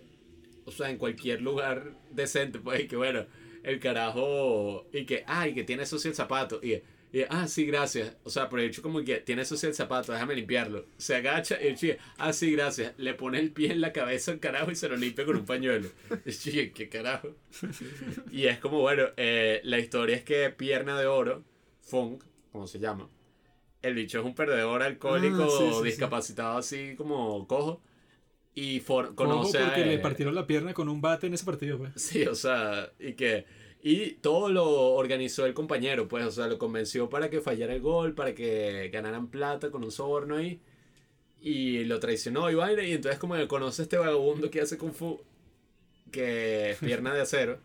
[SPEAKER 3] o sea en cualquier lugar decente pues y que bueno el carajo y que ay que tiene sucio el zapato y y, ah, sí, gracias. O sea, por el hecho como que tiene sucio el zapato, déjame limpiarlo. Se agacha y el chico, ah, sí, gracias. Le pone el pie en la cabeza al carajo y se lo limpia con un pañuelo. El chico, ¿qué carajo? Y es como, bueno, eh, la historia es que Pierna de Oro, Funk, como se llama, el bicho es un perdedor alcohólico,
[SPEAKER 2] Ah, sí, sí, sí.
[SPEAKER 3] discapacitado así como cojo. Y for-
[SPEAKER 1] Ojo,
[SPEAKER 3] conoce a...
[SPEAKER 1] porque le
[SPEAKER 3] eh,
[SPEAKER 1] partieron la pierna con un bate en ese partido, pues.
[SPEAKER 3] Sí, o sea, y que... Y todo lo organizó el compañero, pues, o sea, lo convenció para que fallara el gol, para que ganaran plata con un soborno ahí. Y lo traicionó y vaina, y entonces como que conoce a este vagabundo que hace Kung Fu, que es pierna de acero.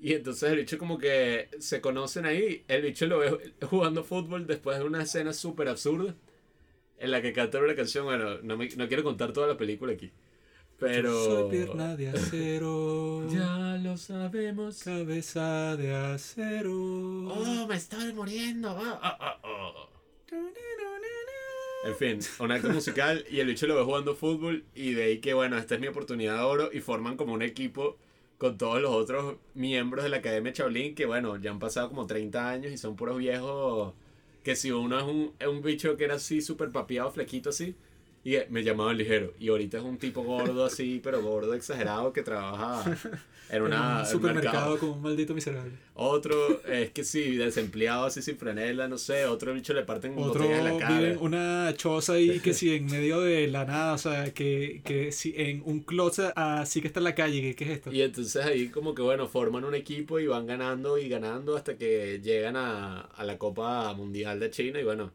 [SPEAKER 3] Y entonces el bicho como que se conocen ahí, el bicho lo ve jugando fútbol después de una escena súper absurda, en la que cantan una canción, bueno, no, me- no quiero contar toda la película aquí. Pero...
[SPEAKER 1] Yo soy pierna de acero.
[SPEAKER 3] Ya lo sabemos.
[SPEAKER 1] Cabeza de acero.
[SPEAKER 3] Oh, me estoy muriendo. Ah. En fin, un acto musical y el bicho lo ve jugando fútbol y de ahí que bueno, esta es mi oportunidad de oro y forman como un equipo con todos los otros miembros de la Academia Shaolin que bueno, ya han pasado como 30 años y son puros viejos que si uno es un, es un bicho que era así súper papiado, flequito así y me llamaban ligero. Y ahorita es un tipo gordo así, pero gordo exagerado que trabaja en, una,
[SPEAKER 1] en un supermercado
[SPEAKER 3] mercado.
[SPEAKER 1] con un maldito miserable.
[SPEAKER 3] Otro es que sí, desempleado así sin franela, no sé. Otro bicho le parten
[SPEAKER 1] Otro
[SPEAKER 3] en la cara.
[SPEAKER 1] vive en una choza ahí que si en medio de la nada, o sea, que, que si en un closet así que está en la calle, ¿qué, qué es esto?
[SPEAKER 3] Y entonces ahí como que bueno, forman un equipo y van ganando y ganando hasta que llegan a, a la Copa Mundial de China y bueno,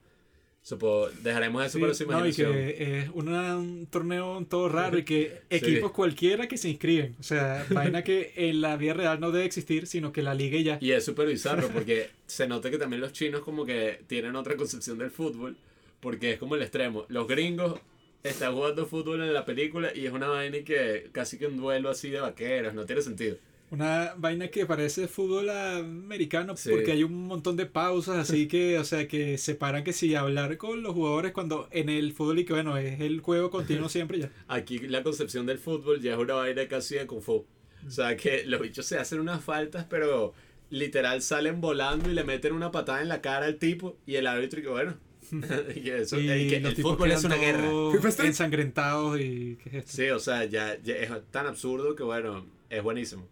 [SPEAKER 3] supo, dejaremos eso
[SPEAKER 1] Sí,
[SPEAKER 3] para su
[SPEAKER 1] no, y
[SPEAKER 3] imaginación.
[SPEAKER 1] que es una- un torneo todo raro y que
[SPEAKER 3] Sí.
[SPEAKER 1] equipos cualquiera que se inscriben. O sea, vaina que en la vida real no debe existir, sino que la liga y ya.
[SPEAKER 3] Y es súper bizarro porque se nota que también los chinos como que tienen otra concepción del fútbol porque es como el extremo. Los gringos están jugando fútbol en la película y es una vaina y que casi que un duelo así de vaqueros, no tiene sentido.
[SPEAKER 1] Una vaina que parece fútbol americano
[SPEAKER 3] Sí.
[SPEAKER 1] porque hay un montón de pausas, así que, o sea, que separan que si hablar con los jugadores cuando en el fútbol y que bueno, es el juego continuo siempre ya.
[SPEAKER 3] Aquí la concepción del fútbol ya es una vaina casi de kung fu. O sea que los bichos se hacen unas faltas, pero literal salen volando y le meten una patada en la cara al tipo y el árbitro y que bueno. y eso,
[SPEAKER 1] Y
[SPEAKER 3] y que el fútbol es una guerra.
[SPEAKER 1] ensangrentados y ¿qué es esto?
[SPEAKER 3] Sí, o sea, ya, ya es tan absurdo que bueno, es buenísimo.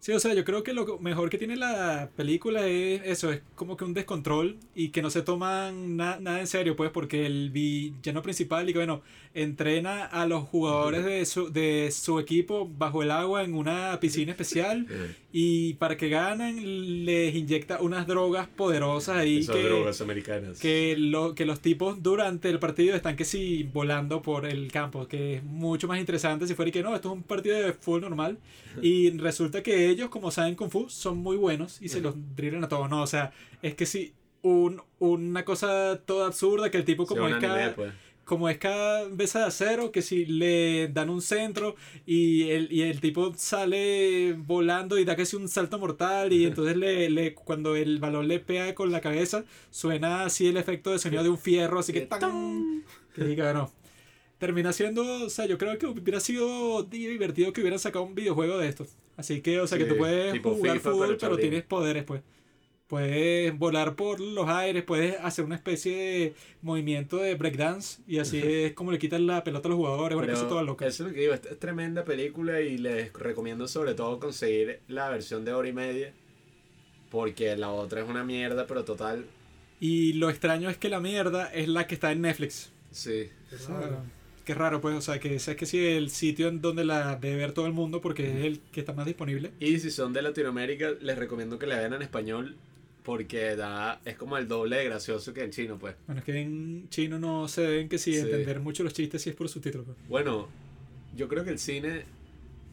[SPEAKER 1] Sí, o sea, yo creo que lo mejor que tiene la película es eso, es como que un descontrol y que no se toman na- nada en serio, pues, porque el villano principal, y que bueno, entrena a los jugadores de su, de su equipo bajo el agua en una piscina especial y para que ganen les inyecta unas drogas poderosas ahí
[SPEAKER 3] Esas
[SPEAKER 1] que,
[SPEAKER 3] drogas americanas.
[SPEAKER 1] que, lo, que los tipos durante el partido están que sí volando por el campo, que es mucho más interesante si fuera y que no, esto es un partido de fútbol normal y resulta que ellos como saben Kung Fu son muy buenos y se los drillan a todos, no, o sea, es que sí, un, una cosa toda absurda que el tipo
[SPEAKER 3] Sí,
[SPEAKER 1] como
[SPEAKER 3] un
[SPEAKER 1] es cada,
[SPEAKER 3] anime, pues.
[SPEAKER 1] Como es cada vez de acero, que si le dan un centro y el, y el tipo sale volando y da casi un salto mortal y entonces le, le, cuando el balón le pega con la cabeza, suena así el efecto de sonido de un fierro, así que ¡tan! Que diga, bueno, termina siendo, o sea, yo creo que hubiera sido divertido que hubieran sacado un videojuego de esto. Así que, o sea, que tú puedes jugar
[SPEAKER 3] FIFA,
[SPEAKER 1] fútbol,
[SPEAKER 3] pero
[SPEAKER 1] pero, tienes poderes, pues. Puedes volar por los aires, puedes hacer una especie de movimiento de breakdance y así es como le quitan la pelota a los jugadores, una cosa toda loca.
[SPEAKER 3] Eso es lo que digo, esta es tremenda película y les recomiendo sobre todo conseguir la versión de hora y media. Porque la otra es una mierda, pero total.
[SPEAKER 1] Y lo extraño es que la mierda es la que está en Netflix.
[SPEAKER 3] Sí.
[SPEAKER 1] Sea,
[SPEAKER 2] raro.
[SPEAKER 1] qué raro, pues, o sea, que es que sí el sitio en donde la debe ver todo el mundo porque es el que está más disponible.
[SPEAKER 3] Y si son de Latinoamérica, les recomiendo que la vean en español. Porque da, es como el doble de gracioso que en chino, pues.
[SPEAKER 1] Bueno, es que en chino no se deben que sí,
[SPEAKER 3] Sí.
[SPEAKER 1] entender mucho los chistes si es por subtítulos. pues.
[SPEAKER 3] Bueno, yo creo que el cine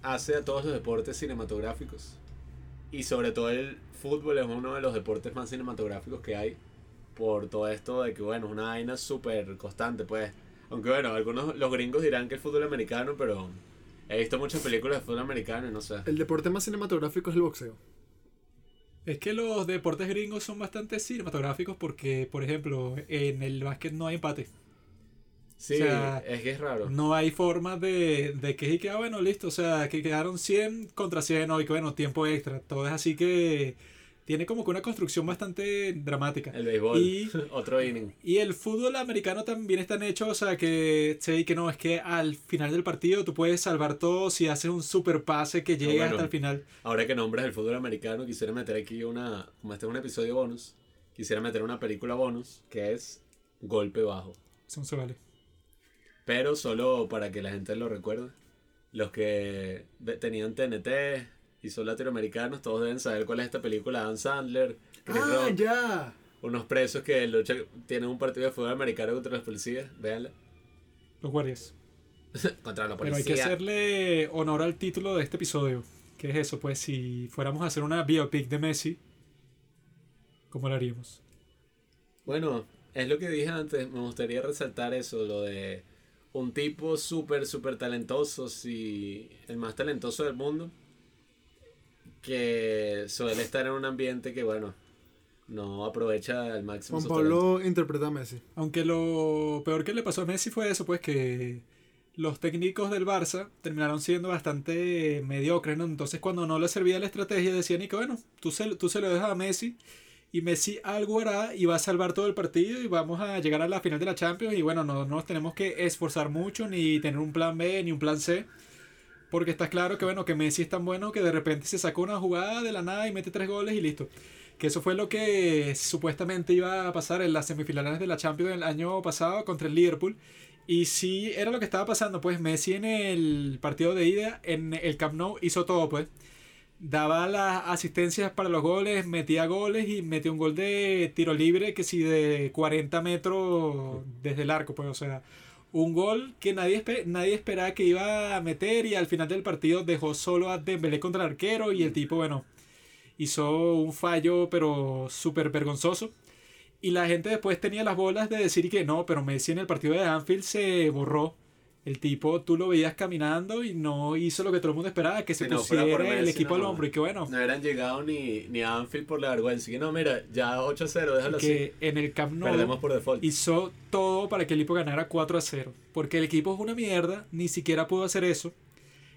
[SPEAKER 3] hace a todos los deportes cinematográficos. Y sobre todo el fútbol es uno de los deportes más cinematográficos que hay. Por todo esto de que, bueno, es una vaina súper constante, pues. Aunque bueno, algunos, los gringos dirán que el fútbol americano, pero he visto muchas películas de fútbol americano y no sé.
[SPEAKER 2] El deporte más cinematográfico es el boxeo.
[SPEAKER 1] Es que los deportes gringos son bastante cinematográficos porque, por ejemplo, en el básquet no hay empate.
[SPEAKER 3] Sí,
[SPEAKER 1] o sea,
[SPEAKER 3] es que es raro.
[SPEAKER 1] No hay forma de, de que, y que, ah, bueno, listo, o sea, que quedaron 100 contra 100 o y que, bueno, tiempo extra. Todo es así que tiene como que una construcción bastante dramática.
[SPEAKER 3] El béisbol,
[SPEAKER 1] Y-
[SPEAKER 3] otro inning.
[SPEAKER 1] Y el fútbol americano también está hecho, o sea, que sé que no, es que al final del partido tú puedes salvar todo si haces un super pase que llega
[SPEAKER 3] bueno.
[SPEAKER 1] hasta el final.
[SPEAKER 3] Ahora que nombras el fútbol americano, quisiera meter aquí una, como este es un episodio bonus, quisiera meter una película bonus que es Golpe Bajo.
[SPEAKER 1] Se vale.
[SPEAKER 3] Pero solo para que la gente lo recuerde. Los que tenían TNT y son latinoamericanos, todos deben saber cuál es esta película. Adam Sandler, Chris
[SPEAKER 2] ¡Ah,
[SPEAKER 3] Rock,
[SPEAKER 2] ya!
[SPEAKER 3] unos presos que luchan, tienen un partido de fútbol americano contra los policías. Véanla.
[SPEAKER 1] Los guardias.
[SPEAKER 3] contra la
[SPEAKER 1] Pero
[SPEAKER 3] policía.
[SPEAKER 1] hay que hacerle honor al título de este episodio. Que es eso, pues si fuéramos a hacer una biopic de Messi, ¿cómo lo haríamos?
[SPEAKER 3] Bueno, es lo que dije antes, me gustaría resaltar eso, lo de un tipo súper, súper talentoso, si el más talentoso del mundo, que suele estar en un ambiente que, bueno, no aprovecha al máximo
[SPEAKER 2] Juan. Pablo interpreta a Messi.
[SPEAKER 1] Aunque lo peor que le pasó a Messi fue eso, pues que los técnicos del Barça terminaron siendo bastante mediocres, ¿no? Entonces cuando no le servía la estrategia decían, y que bueno, tú se, tú se lo dejas a Messi y Messi algo hará y va a salvar todo el partido y vamos a llegar a la final de la Champions y bueno, no, no nos tenemos que esforzar mucho ni tener un plan B ni un plan C. Porque está claro que bueno, que Messi es tan bueno que de repente se sacó una jugada de la nada y mete tres goles y listo. Que eso fue lo que supuestamente iba a pasar en las semifinales de la Champions del año pasado contra el Liverpool. Y sí, era lo que estaba pasando, pues Messi en el partido de ida, en el Camp Nou, hizo todo, pues. Daba las asistencias para los goles, metía goles y metió un gol de tiro libre que sí de 40 metros desde el arco, pues, o sea, un gol que nadie, nadie esperaba que iba a meter y al final del partido dejó solo a Dembélé contra el arquero y el tipo, bueno, hizo un fallo pero súper vergonzoso. Y la gente después tenía las bolas de decir que no, pero Messi en el partido de Anfield se borró. El tipo, tú lo veías caminando y no hizo lo que todo el mundo esperaba, que se
[SPEAKER 3] no
[SPEAKER 1] pusiera
[SPEAKER 3] por
[SPEAKER 1] el equipo al
[SPEAKER 3] no.
[SPEAKER 1] hombro. Y que bueno,
[SPEAKER 3] No eran llegado ni, ni a Anfield por la vergüenza. Y que no, mira, ya 8-0, déjalo así.
[SPEAKER 1] que en el Camp Nou
[SPEAKER 3] Perdemos por default.
[SPEAKER 1] hizo todo para que el equipo ganara 4 a 0. Porque el equipo es una mierda, ni siquiera pudo hacer eso.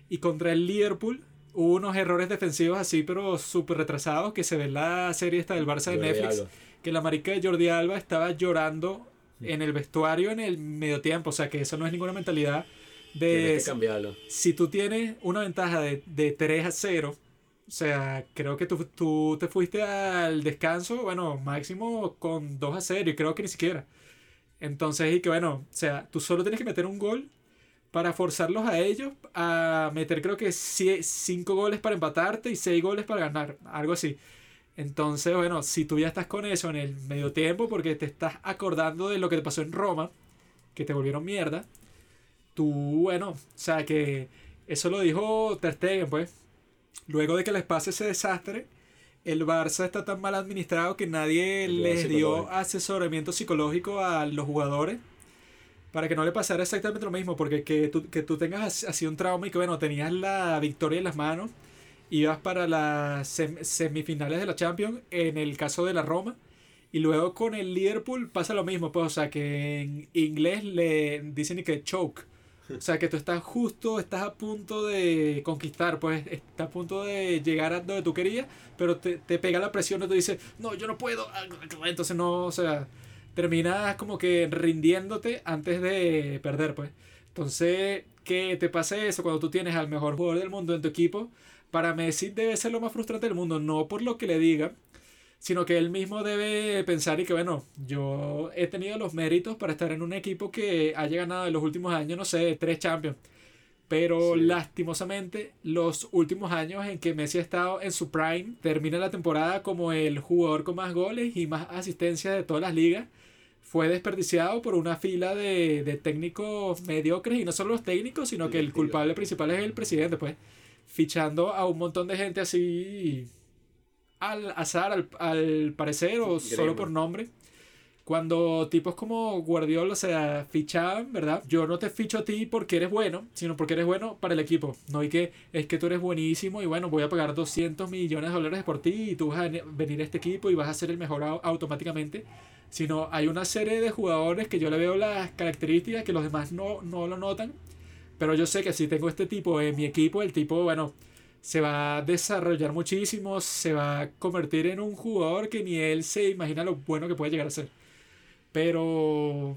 [SPEAKER 1] Y contra el Liverpool hubo unos errores defensivos así, pero súper retrasados, que se ve en la serie esta del Barça de
[SPEAKER 3] Jordi
[SPEAKER 1] Netflix.
[SPEAKER 3] Alba.
[SPEAKER 1] Que la marica de Jordi Alba estaba llorando en el vestuario en el medio tiempo. O sea, que eso no es ninguna mentalidad de...
[SPEAKER 3] Tienes que cambiarlo.
[SPEAKER 1] si tú tienes una ventaja de, de 3 a 0, o sea, creo que tú, tú te fuiste al descanso, bueno, máximo con 2 a 0 y creo que ni siquiera. Entonces, y que bueno, o sea, tú solo tienes que meter un gol para forzarlos a ellos a meter creo que 5 goles para empatarte y 6 goles para ganar, algo así. Entonces, bueno, si tú ya estás con eso en el medio tiempo porque te estás acordando de lo que te pasó en Roma, que te volvieron mierda, tú, bueno, o sea que eso lo dijo Ter Stegen, pues. Luego de que les pase ese desastre, el Barça está tan mal administrado que nadie
[SPEAKER 3] Ayuda
[SPEAKER 1] les dio
[SPEAKER 3] psicológica.
[SPEAKER 1] asesoramiento psicológico a los jugadores para que no le pasara exactamente lo mismo, porque que tú, que tú tengas as- así un trauma y que bueno, tenías la victoria en las manos, ibas para las sem- semifinales de la Champions, en el caso de la Roma, y luego con el Liverpool pasa lo mismo, pues, o sea, que en inglés le dicen y que choke. O sea, que tú estás justo, estás a punto de conquistar, pues, estás a punto de llegar a donde tú querías, pero te, te pega la presión y tú dices, no, yo no puedo. Entonces no, o sea, terminas como que rindiéndote antes de perder, pues. Entonces, que te pase eso cuando tú tienes al mejor jugador del mundo en tu equipo, para Messi debe ser lo más frustrante del mundo, no por lo que le digan, sino que él mismo debe pensar y que, bueno, yo he tenido los méritos para estar en un equipo que haya ganado en los últimos años, no sé, tres Champions. Pero
[SPEAKER 3] Sí.
[SPEAKER 1] lastimosamente, los últimos años en que Messi ha estado en su prime, termina la temporada como el jugador con más goles y más asistencias de todas las ligas. Fue desperdiciado por una fila de, de técnicos mediocres y no solo los técnicos, sino que el culpable principal es el presidente, pues. Fichando a un montón de gente así al azar, al, al parecer, o solo por nombre. Cuando tipos como Guardiola, o sea, fichaban, ¿verdad? Yo no te ficho a ti porque eres bueno, sino porque eres bueno para el equipo. No hay que, es que tú eres buenísimo y bueno, voy a pagar 200 millones de dólares por ti y tú vas a venir a este equipo y vas a ser el mejor au- automáticamente. Sino hay una serie de jugadores que yo le veo las características que los demás no, no lo notan. Pero yo sé que si tengo este tipo en mi equipo, el tipo, bueno, se va a desarrollar muchísimo, se va a convertir en un jugador que ni él se imagina lo bueno que puede llegar a ser. Pero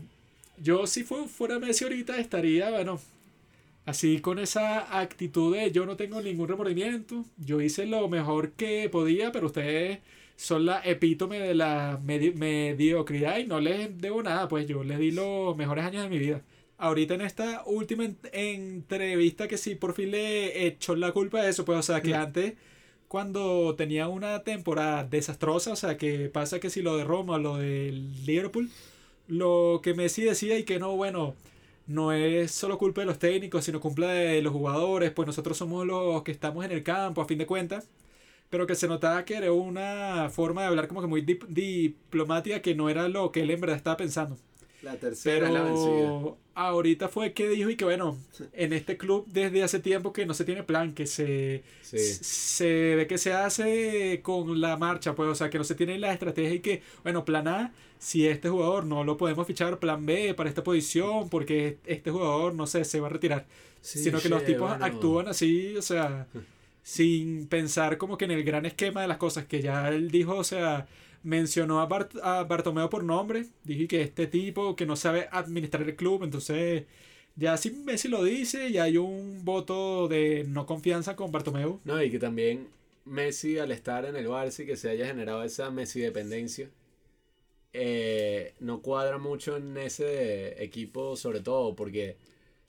[SPEAKER 1] yo si fu- fuera Messi ahorita estaría, bueno, así con esa actitud de yo no tengo ningún remordimiento, yo hice lo mejor que podía, pero ustedes son la epítome de la medi- mediocridad y no les debo nada, pues yo les di los mejores años de mi vida. Ahorita en esta última en- entrevista que sí por fin le echó la culpa de eso, pues o sea que antes cuando tenía una temporada desastrosa, o sea que pasa que si lo de Roma, lo del Liverpool, lo que Messi decía y que no, bueno, no es solo culpa de los técnicos, sino culpa de los jugadores, pues nosotros somos los que estamos en el campo, a fin de cuentas. Pero que se notaba que era una forma de hablar como que muy dip- diplomática que no era lo que él en verdad estaba pensando.
[SPEAKER 3] La tercera es la vencida.
[SPEAKER 1] Ahorita fue que dijo y que bueno, en este club desde hace tiempo que no se tiene plan, que se,
[SPEAKER 3] Sí.
[SPEAKER 1] se ve que se hace con la marcha, pues, o sea, que no se tiene la estrategia y que, bueno, plan A, si este jugador no lo podemos fichar, plan B para esta posición, porque este jugador, no sé, se va a retirar.
[SPEAKER 3] Sí,
[SPEAKER 1] sino que los tipos
[SPEAKER 3] bueno.
[SPEAKER 1] actúan así, o sea, sin pensar como que en el gran esquema de las cosas, que ya él dijo, o sea, mencionó a, Bart- a Bartomeo por nombre, dije que este tipo que no sabe administrar el club, entonces ya si Messi lo dice y hay un voto de no confianza con Bartomeu.
[SPEAKER 3] No, y que también Messi al estar en el Barça y que se haya generado esa Messi dependencia, eh, no cuadra mucho en ese equipo, sobre todo porque,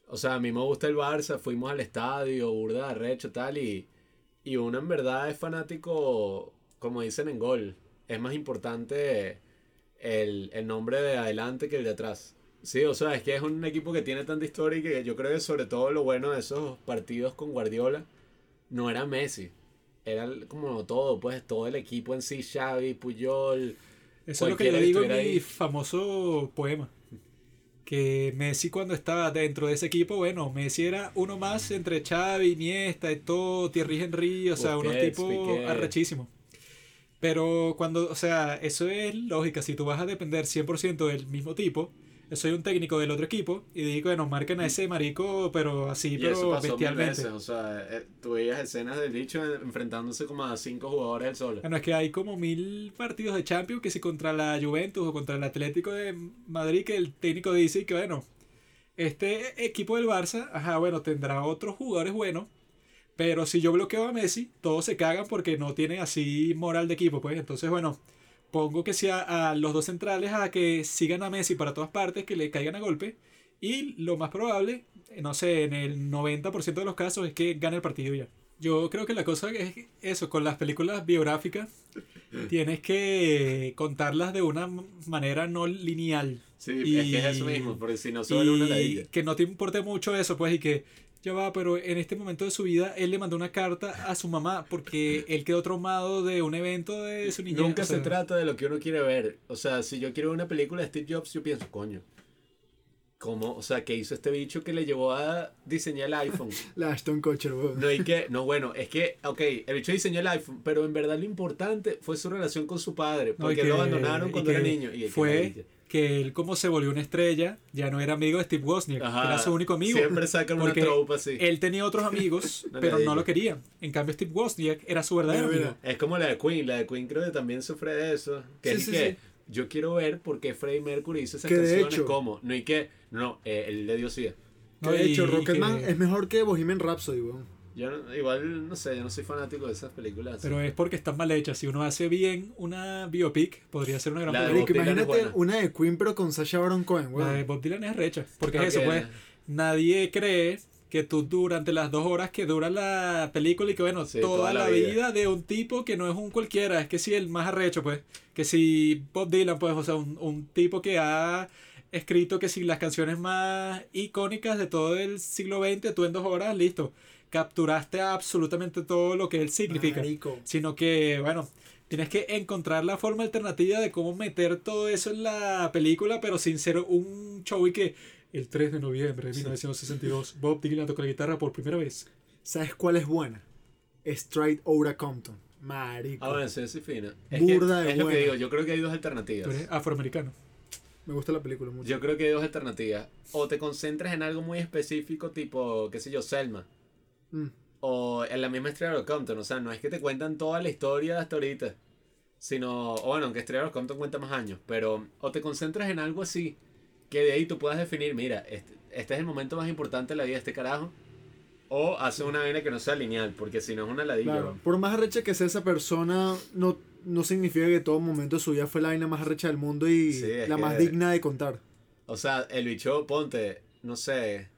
[SPEAKER 3] o sea, a mí me gusta el Barça, fuimos al estadio, burda, recho, tal, y, y uno en verdad es fanático, como dicen en gol, es más importante el, el nombre de adelante que el de atrás. Sí, o sea, es que es un equipo que tiene tanta historia y que yo creo que sobre todo lo bueno de esos partidos con Guardiola no era Messi. Era como todo, pues todo el equipo en sí, Xavi, Puyol.
[SPEAKER 1] Eso es lo que yo digo en mi
[SPEAKER 3] ahí.
[SPEAKER 1] famoso poema. Que Messi cuando estaba dentro de ese equipo, bueno, Messi era uno más entre Xavi, Iniesta, todo, Thierry Henry, o sea, unos tipos arrechísimos. Pero cuando, o sea, eso es lógica, si tú vas a depender 100% del mismo tipo, soy un técnico del otro equipo y digo, bueno, marquen a ese marico, pero así,
[SPEAKER 3] Y
[SPEAKER 1] pero
[SPEAKER 3] eso pasó mil
[SPEAKER 1] bestialmente.
[SPEAKER 3] veces, o sea, eh, tú veías escenas del bicho enfrentándose como a cinco jugadores él solo.
[SPEAKER 1] Bueno, es que hay como mil partidos de Champions que si contra la Juventus o contra el Atlético de Madrid que el técnico dice que bueno, este equipo del Barça, ajá, bueno, tendrá otros jugadores buenos, pero si yo bloqueo a Messi, todos se cagan porque no tienen así moral de equipo, pues entonces bueno, pongo que sea a los dos centrales a que sigan a Messi para todas partes, que le caigan a golpe y lo más probable, no sé, en el 90% de los casos es que gane el partido ya. Yo creo que la cosa es eso, con las películas biográficas, tienes que contarlas de una manera no lineal.
[SPEAKER 3] Sí,
[SPEAKER 1] Y-
[SPEAKER 3] es que es eso mismo, porque si no solo una ladilla.
[SPEAKER 1] que no te importe mucho eso, pues, y que ya va, pero en este momento de su vida él le mandó una carta a su mamá porque él quedó traumado de un evento de su niñez.
[SPEAKER 3] Nunca
[SPEAKER 1] o sea,
[SPEAKER 3] se trata de lo que uno quiere ver. O sea, si yo quiero ver una película de Steve Jobs, yo pienso, coño. ¿Cómo? O sea, ¿qué hizo este bicho que le llevó a diseñar el iPhone?
[SPEAKER 2] La Ashton Kutcher.
[SPEAKER 3] No hay que, no, bueno, es que, ok, el bicho diseñó el iPhone, pero en verdad lo importante fue su relación con su padre,
[SPEAKER 1] no,
[SPEAKER 3] porque
[SPEAKER 1] que-
[SPEAKER 3] lo abandonaron cuando era niño. Y
[SPEAKER 1] fue que él como se volvió una estrella, ya no era amigo de Steve Wozniak, que era su único amigo.
[SPEAKER 3] Siempre sacan una tropa así.
[SPEAKER 1] Él tenía otros amigos,
[SPEAKER 3] No
[SPEAKER 1] pero no lo quería. En cambio, Steve Wozniak era su verdadero
[SPEAKER 2] Mira, mira.
[SPEAKER 1] amigo.
[SPEAKER 3] Es como la de Queen, la de Queen creo que también sufre de eso. Que
[SPEAKER 2] Sí,
[SPEAKER 3] es
[SPEAKER 2] sí,
[SPEAKER 3] que
[SPEAKER 2] sí.
[SPEAKER 3] yo quiero ver por qué Freddie Mercury hizo esas
[SPEAKER 2] Que de hecho-
[SPEAKER 3] como. No, y que, no, eh, él le dio sida.
[SPEAKER 1] No,
[SPEAKER 2] de hecho, Rocketman
[SPEAKER 1] que-
[SPEAKER 2] es mejor que Bohemian Rhapsody, weón.
[SPEAKER 3] Yo no- igual, no sé, yo no soy fanático de esas películas.
[SPEAKER 1] Pero es porque están mal hechas. Si uno hace bien una biopic, podría ser una gran
[SPEAKER 3] La de
[SPEAKER 1] película.
[SPEAKER 2] Imagínate
[SPEAKER 3] buena.
[SPEAKER 2] una de Queen, pero con Sacha Baron Cohen,
[SPEAKER 1] La de
[SPEAKER 2] weón.
[SPEAKER 1] Bob Dylan es recha. Porque es eso, pues. Nadie cree que tú durante las dos horas que dura la película y que bueno,
[SPEAKER 3] Sí,
[SPEAKER 1] toda,
[SPEAKER 3] toda
[SPEAKER 1] la
[SPEAKER 3] la
[SPEAKER 1] vida.
[SPEAKER 3] vida.
[SPEAKER 1] de un tipo que no es un cualquiera, es que sí, el más arrecho, pues. Que si Bob Dylan, pues, o sea, un, un tipo que ha escrito que si las canciones más icónicas de todo el siglo XX, tú en dos horas, listo. Capturaste absolutamente todo lo que él significa
[SPEAKER 2] Marico.
[SPEAKER 1] sino que, bueno, tienes que encontrar la forma alternativa de cómo meter todo eso en la película, pero sin ser un show y que el 3 de noviembre de 1962 Bob Dylan tocó la guitarra por primera vez.
[SPEAKER 2] ¿Sabes cuál es buena? Straight Outta Compton. Marico.
[SPEAKER 3] Ah, bueno, sí, sí, fina. Es,
[SPEAKER 2] Burda
[SPEAKER 3] que,
[SPEAKER 2] de
[SPEAKER 3] es lo que digo, yo creo que hay dos
[SPEAKER 1] Tú
[SPEAKER 3] alternativas.
[SPEAKER 1] eres afroamericano.
[SPEAKER 2] Me gusta la película mucho.
[SPEAKER 3] Yo creo que hay dos alternativas. O te concentras en algo muy específico, tipo, qué sé yo, Selma.
[SPEAKER 2] Mm.
[SPEAKER 3] O en la misma Estrella de Compton. O sea, no es que te cuentan toda la historia hasta ahorita. Sino, o bueno, aunque Estrella de Compton cuenta más años. Pero, o te concentras en algo así. Que de ahí tú puedas definir, mira, este, este es el momento más importante de la vida de este carajo. O hace una vaina que no sea lineal. Porque si no es una ladilla.
[SPEAKER 2] Claro. Por más arrecha que sea esa persona, no, no significa que todo momento de su vida fue la vaina más arrecha del mundo y
[SPEAKER 3] Sí,
[SPEAKER 2] la más digna de contar.
[SPEAKER 3] O sea, el bicho, ponte, no sé,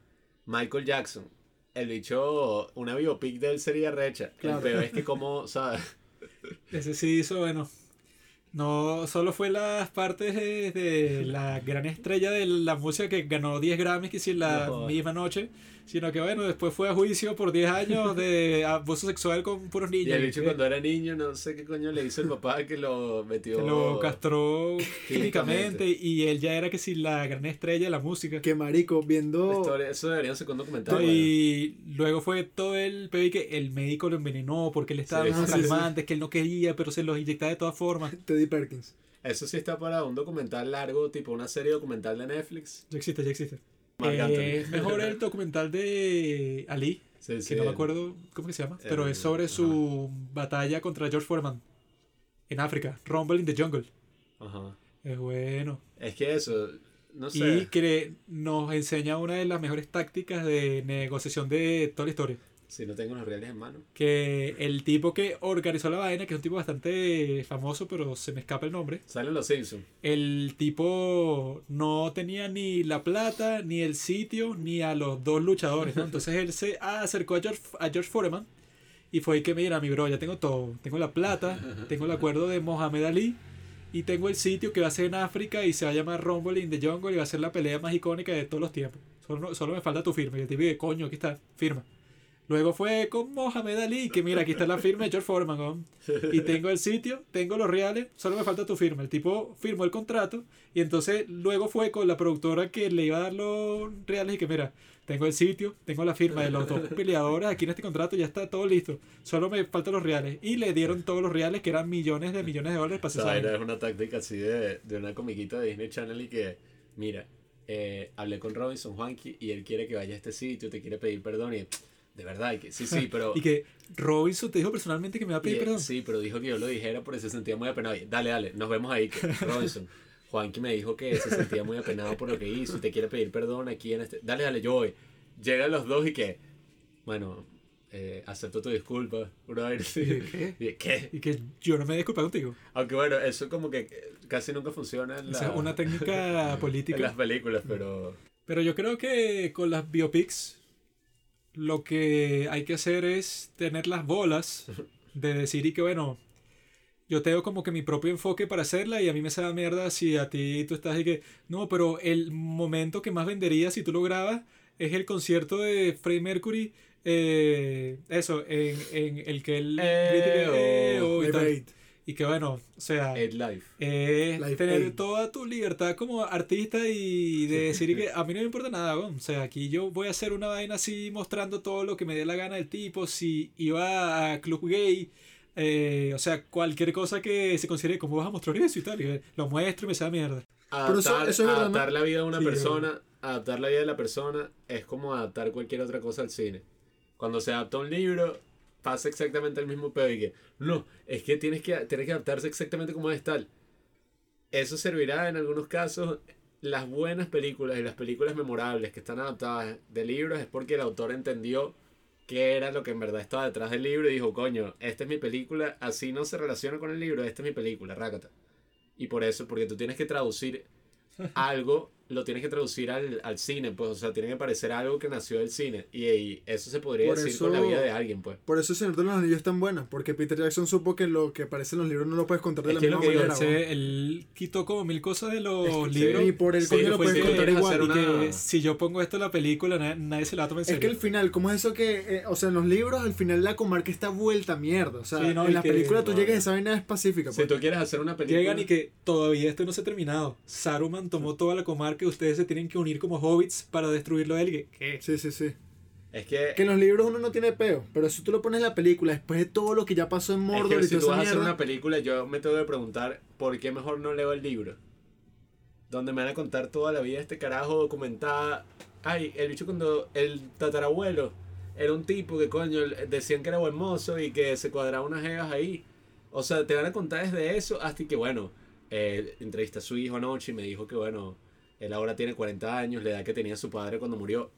[SPEAKER 3] Michael Jackson. El bicho, una biopic de él sería recha.
[SPEAKER 2] Claro.
[SPEAKER 3] El peor es que como, ¿sabes?
[SPEAKER 1] Ese sí hizo, bueno. No solo fue las partes de, de la gran estrella de la música que ganó 10 Grammys que si la
[SPEAKER 3] No
[SPEAKER 1] misma noche, sino que bueno, después fue a juicio por 10 años de abuso sexual con puros niños.
[SPEAKER 3] Y el
[SPEAKER 1] que-
[SPEAKER 3] cuando era niño, no sé qué coño le hizo el papá que lo metió...
[SPEAKER 1] que lo castró
[SPEAKER 3] Químicamente.
[SPEAKER 1] y él ya era que si la gran estrella de la música.
[SPEAKER 2] Que marico, viendo...
[SPEAKER 3] historia- eso debería ser un documental.
[SPEAKER 1] Y luego fue todo el pedo y que el médico lo envenenó porque él estaba
[SPEAKER 3] Sí,
[SPEAKER 1] en unos
[SPEAKER 2] sí, sí.
[SPEAKER 1] calmantes que él no quería, pero se los inyectaba de todas formas.
[SPEAKER 2] Teddy Perkins.
[SPEAKER 3] Eso sí está para un documental largo, tipo una serie documental de Netflix.
[SPEAKER 1] Ya existe, ya existe. Eh,
[SPEAKER 3] Anthony.
[SPEAKER 1] mejor el documental de Ali,
[SPEAKER 3] Sí,
[SPEAKER 1] que
[SPEAKER 3] sí.
[SPEAKER 1] no me acuerdo cómo que se llama, pero
[SPEAKER 3] Eh,
[SPEAKER 1] es sobre
[SPEAKER 3] ajá.
[SPEAKER 1] su batalla contra George Foreman en África, Rumble in the Jungle.
[SPEAKER 3] Ajá.
[SPEAKER 1] Es bueno.
[SPEAKER 3] Es que eso, no
[SPEAKER 1] Y
[SPEAKER 3] sé.
[SPEAKER 1] que nos enseña una de las mejores tácticas de negociación de toda la historia.
[SPEAKER 3] Si no tengo los reales en mano.
[SPEAKER 1] Que el tipo que organizó la vaina, que es un tipo bastante famoso, pero se me escapa el nombre,
[SPEAKER 3] Salen los Simpsons.
[SPEAKER 1] el tipo no tenía ni la plata, ni el sitio, ni a los dos luchadores, ¿no? Entonces él se acercó a George, a George Foreman y fue que, mira, mi bro, ya tengo todo. Tengo la plata, tengo el acuerdo de Mohamed Ali y tengo el sitio que va a ser en África y se va a llamar Rumble in the Jungle y va a ser la pelea más icónica de todos los tiempos. Solo, solo me falta tu firma. Y el tipo dice, coño, aquí está, firma. Luego fue con Mohamed Ali, que mira, aquí está la firma de George Foreman. ¿no? Y tengo el sitio, tengo los reales, solo me falta tu firma. El tipo firmó el contrato y entonces luego fue con la productora que le iba a dar los reales y que mira, tengo el sitio, tengo la firma de los dos peleadores, aquí en este contrato ya está todo listo. Solo me faltan los reales. Y le dieron todos los reales que eran millones de millones de dólares para
[SPEAKER 3] O sea,
[SPEAKER 1] esa
[SPEAKER 3] era una táctica así de, de una comiquita de Disney Channel y que, mira, eh, hablé con Robinson Juanqui y él quiere que vaya a este sitio, te quiere pedir perdón y de verdad, y que, sí, sí, pero...
[SPEAKER 1] Y que Robinson te dijo personalmente que me va a
[SPEAKER 3] y,
[SPEAKER 1] pedir
[SPEAKER 3] eh,
[SPEAKER 1] perdón.
[SPEAKER 3] Sí, pero dijo que yo lo dijera porque se sentía muy apenado. Y, dale, dale, nos vemos ahí, que Robinson. Juanqui me dijo que se sentía muy apenado por lo que hizo y te quiere pedir perdón aquí en este... Dale, dale, yo voy. Llegan los dos y que, bueno, eh, acepto tu disculpa, brother.
[SPEAKER 1] Sí, ¿qué?
[SPEAKER 3] Y, ¿Qué?
[SPEAKER 1] Y que yo no me disculpa contigo.
[SPEAKER 3] Aunque bueno, eso como que eh, casi nunca funciona en,
[SPEAKER 1] O sea,
[SPEAKER 3] la-
[SPEAKER 1] una técnica
[SPEAKER 3] en
[SPEAKER 1] política.
[SPEAKER 3] las películas, pero...
[SPEAKER 1] Pero yo creo que con las biopics lo que hay que hacer es tener las bolas de decir y que bueno, yo tengo como que mi propio enfoque para hacerla y a mí me sabe mierda si a ti tú estás y que no, pero el momento que más vendería si tú lo grabas es el concierto de Freddie Mercury. eh, eso, en, en el que él
[SPEAKER 3] Eh,
[SPEAKER 1] "Eh, oh", y tal. Y que bueno, o sea,
[SPEAKER 3] Ed Life.
[SPEAKER 1] es tener
[SPEAKER 2] Aid.
[SPEAKER 1] toda tu libertad como artista y de decir que a mí no me importa nada, o sea, aquí yo voy a hacer una vaina así mostrando todo lo que me dé la gana del tipo, si iba a club gay, eh, o sea, cualquier cosa que se considere como vas a mostrar eso y tal, y lo muestro y me sabe mierda.
[SPEAKER 2] Pero eso-
[SPEAKER 3] Adaptar,
[SPEAKER 2] eso es verdad,
[SPEAKER 3] adaptar
[SPEAKER 2] ¿no?
[SPEAKER 3] la vida de una
[SPEAKER 1] Sí,
[SPEAKER 3] persona, adaptar la vida de la persona es como adaptar cualquier otra cosa al cine. Cuando se adapta un libro, pasa exactamente el mismo pedo y que, no, es que tienes que, tienes que adaptarse exactamente como es tal. Eso servirá en algunos casos. Las buenas películas y las películas memorables que están adaptadas de libros es porque el autor entendió qué era lo que en verdad estaba detrás del libro y dijo, coño, esta es mi película, así no se relaciona con el libro, esta es mi película, rácata. Y por eso, porque tú tienes que traducir algo, lo tienes que traducir al, al cine, pues, o sea, tiene que parecer algo que nació del cine. Y, y eso se podría
[SPEAKER 2] Por
[SPEAKER 3] decir
[SPEAKER 2] eso-
[SPEAKER 3] con la vida de alguien, pues.
[SPEAKER 2] Por eso el Señor de los Anillos es tan buena, porque Peter Jackson supo que lo que aparece en los libros no lo puedes contar de
[SPEAKER 3] Es
[SPEAKER 2] la
[SPEAKER 3] que
[SPEAKER 2] misma
[SPEAKER 3] lo que digo,
[SPEAKER 2] manera.
[SPEAKER 1] Él, quitó como mil cosas de los
[SPEAKER 3] Es que
[SPEAKER 1] libros.
[SPEAKER 2] Y por el
[SPEAKER 3] Sí,
[SPEAKER 2] coño lo puedes contar igual.
[SPEAKER 1] Y
[SPEAKER 3] una-
[SPEAKER 1] que si yo pongo esto en la película, na- nadie se la toma en
[SPEAKER 2] Es
[SPEAKER 1] serio.
[SPEAKER 2] que el final, ¿cómo es eso que, eh, o sea, en los libros al final la comarca está vuelta a mierda? O sea,
[SPEAKER 1] Sí, no,
[SPEAKER 2] en la
[SPEAKER 1] que-
[SPEAKER 2] película tú
[SPEAKER 3] no,
[SPEAKER 2] llegas y esa vaina es pacífica.
[SPEAKER 3] Si
[SPEAKER 2] pues.
[SPEAKER 3] tú quieres hacer una película...
[SPEAKER 1] Llegan y que todavía esto no se ha terminado. Saruman tomó toda la comarca y ustedes se tienen que unir como hobbits para destruirlo a él. Que, ¿qué?
[SPEAKER 2] Sí, sí, sí.
[SPEAKER 3] Es que...
[SPEAKER 2] Que en los libros uno no tiene peo, pero si tú lo pones en la película después de todo lo que ya pasó en
[SPEAKER 3] Es
[SPEAKER 2] Mordor
[SPEAKER 3] que
[SPEAKER 2] y
[SPEAKER 3] si
[SPEAKER 2] toda
[SPEAKER 3] tú
[SPEAKER 2] esa
[SPEAKER 3] vas a hacer una película, yo me tengo que preguntar por qué mejor no leo el libro. Donde me van a contar toda la vida de este carajo documentada. Ay, el bicho cuando el tatarabuelo era un tipo que coño decían que era buen mozo y que se cuadraba unas jevas ahí. O sea, te van a contar desde eso hasta que, bueno, eh, entrevisté a su hijo anoche y me dijo que, bueno, él ahora tiene 40 años, la edad que tenía su padre cuando murió.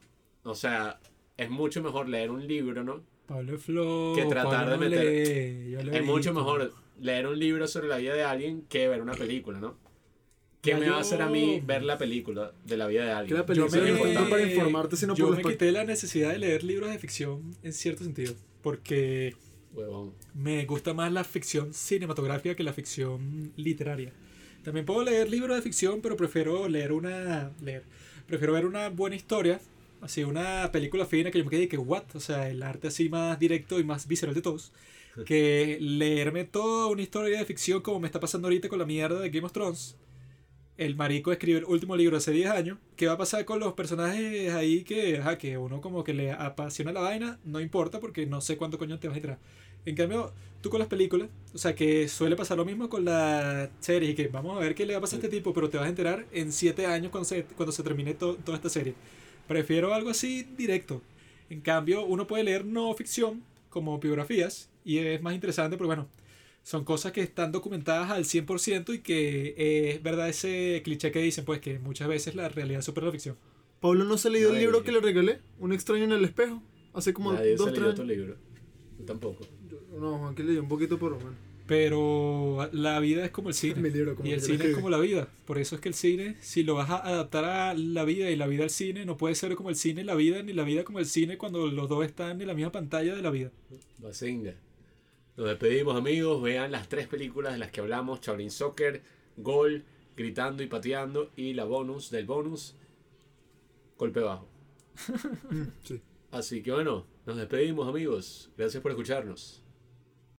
[SPEAKER 3] O sea, es mucho mejor leer un libro, ¿no?
[SPEAKER 1] Pablo flojo.
[SPEAKER 3] Que tratar
[SPEAKER 1] Pablo
[SPEAKER 3] de meter-
[SPEAKER 1] lee, yo lo he
[SPEAKER 3] Es mucho mejor leer un libro sobre la vida de alguien que ver una película, ¿no? ¿Qué
[SPEAKER 1] Ya
[SPEAKER 3] me va a hacer a mí ver la película de la vida de
[SPEAKER 2] que
[SPEAKER 3] alguien?
[SPEAKER 2] la película
[SPEAKER 1] Yo
[SPEAKER 2] no
[SPEAKER 1] me-
[SPEAKER 2] para informarte, sino
[SPEAKER 1] yo
[SPEAKER 2] por
[SPEAKER 1] me
[SPEAKER 2] los
[SPEAKER 1] quité la necesidad de leer libros de ficción en cierto sentido. Porque
[SPEAKER 3] Huevón.
[SPEAKER 1] me gusta más la ficción cinematográfica que la ficción literaria. También puedo leer libros de ficción, pero prefiero leer una. Leer. Prefiero ver una buena historia. Así, una película fina que yo me quede que, what? O sea, el arte así más directo y más visceral de todos. Que leerme toda una historia de ficción como me está pasando ahorita con la mierda de Game of Thrones. El marico escribe el último libro hace 10 años. ¿Qué va a pasar con los personajes ahí que, ajá, que uno como que le apasiona la vaina? No importa porque no sé cuánto coño te vas a entrar. En cambio, tú con las películas, o sea, que suele pasar lo mismo con las series y que vamos a ver qué le va a pasar a este tipo, pero te vas a enterar en 7 años cuando se, cuando se termine to- toda esta serie. Prefiero algo así directo. En cambio, uno puede leer no ficción como biografías y es más interesante porque, bueno, son cosas que están documentadas al 100% y que eh, es verdad ese cliché que dicen, pues que muchas veces la realidad supera la ficción.
[SPEAKER 2] Pablo no se ha leído el
[SPEAKER 3] Nadie.
[SPEAKER 2] libro que le regalé, Un extraño en el espejo, hace como
[SPEAKER 3] Nadie
[SPEAKER 2] dos,
[SPEAKER 3] se
[SPEAKER 2] tres
[SPEAKER 3] leyó tu
[SPEAKER 2] años.
[SPEAKER 3] libro. Yo tampoco.
[SPEAKER 2] No, Juan que leyó un poquito por lo menos.
[SPEAKER 1] Pero la vida es como el cine.
[SPEAKER 2] Mi libro, como
[SPEAKER 1] y el cine es como la vida. Por eso es que el cine, si lo vas a adaptar a la vida y la vida al cine, no puede ser como el cine la vida, ni la vida como el cine cuando los dos están en la misma pantalla de la vida.
[SPEAKER 3] Basinga. Nos despedimos, amigos. Vean las tres películas de las que hablamos: Shaolin Soccer, Gol, Gritando y Pateando. Y la bonus del bonus: Golpe Bajo.
[SPEAKER 2] Mm, sí.
[SPEAKER 3] Así que bueno, nos despedimos, amigos. Gracias por escucharnos.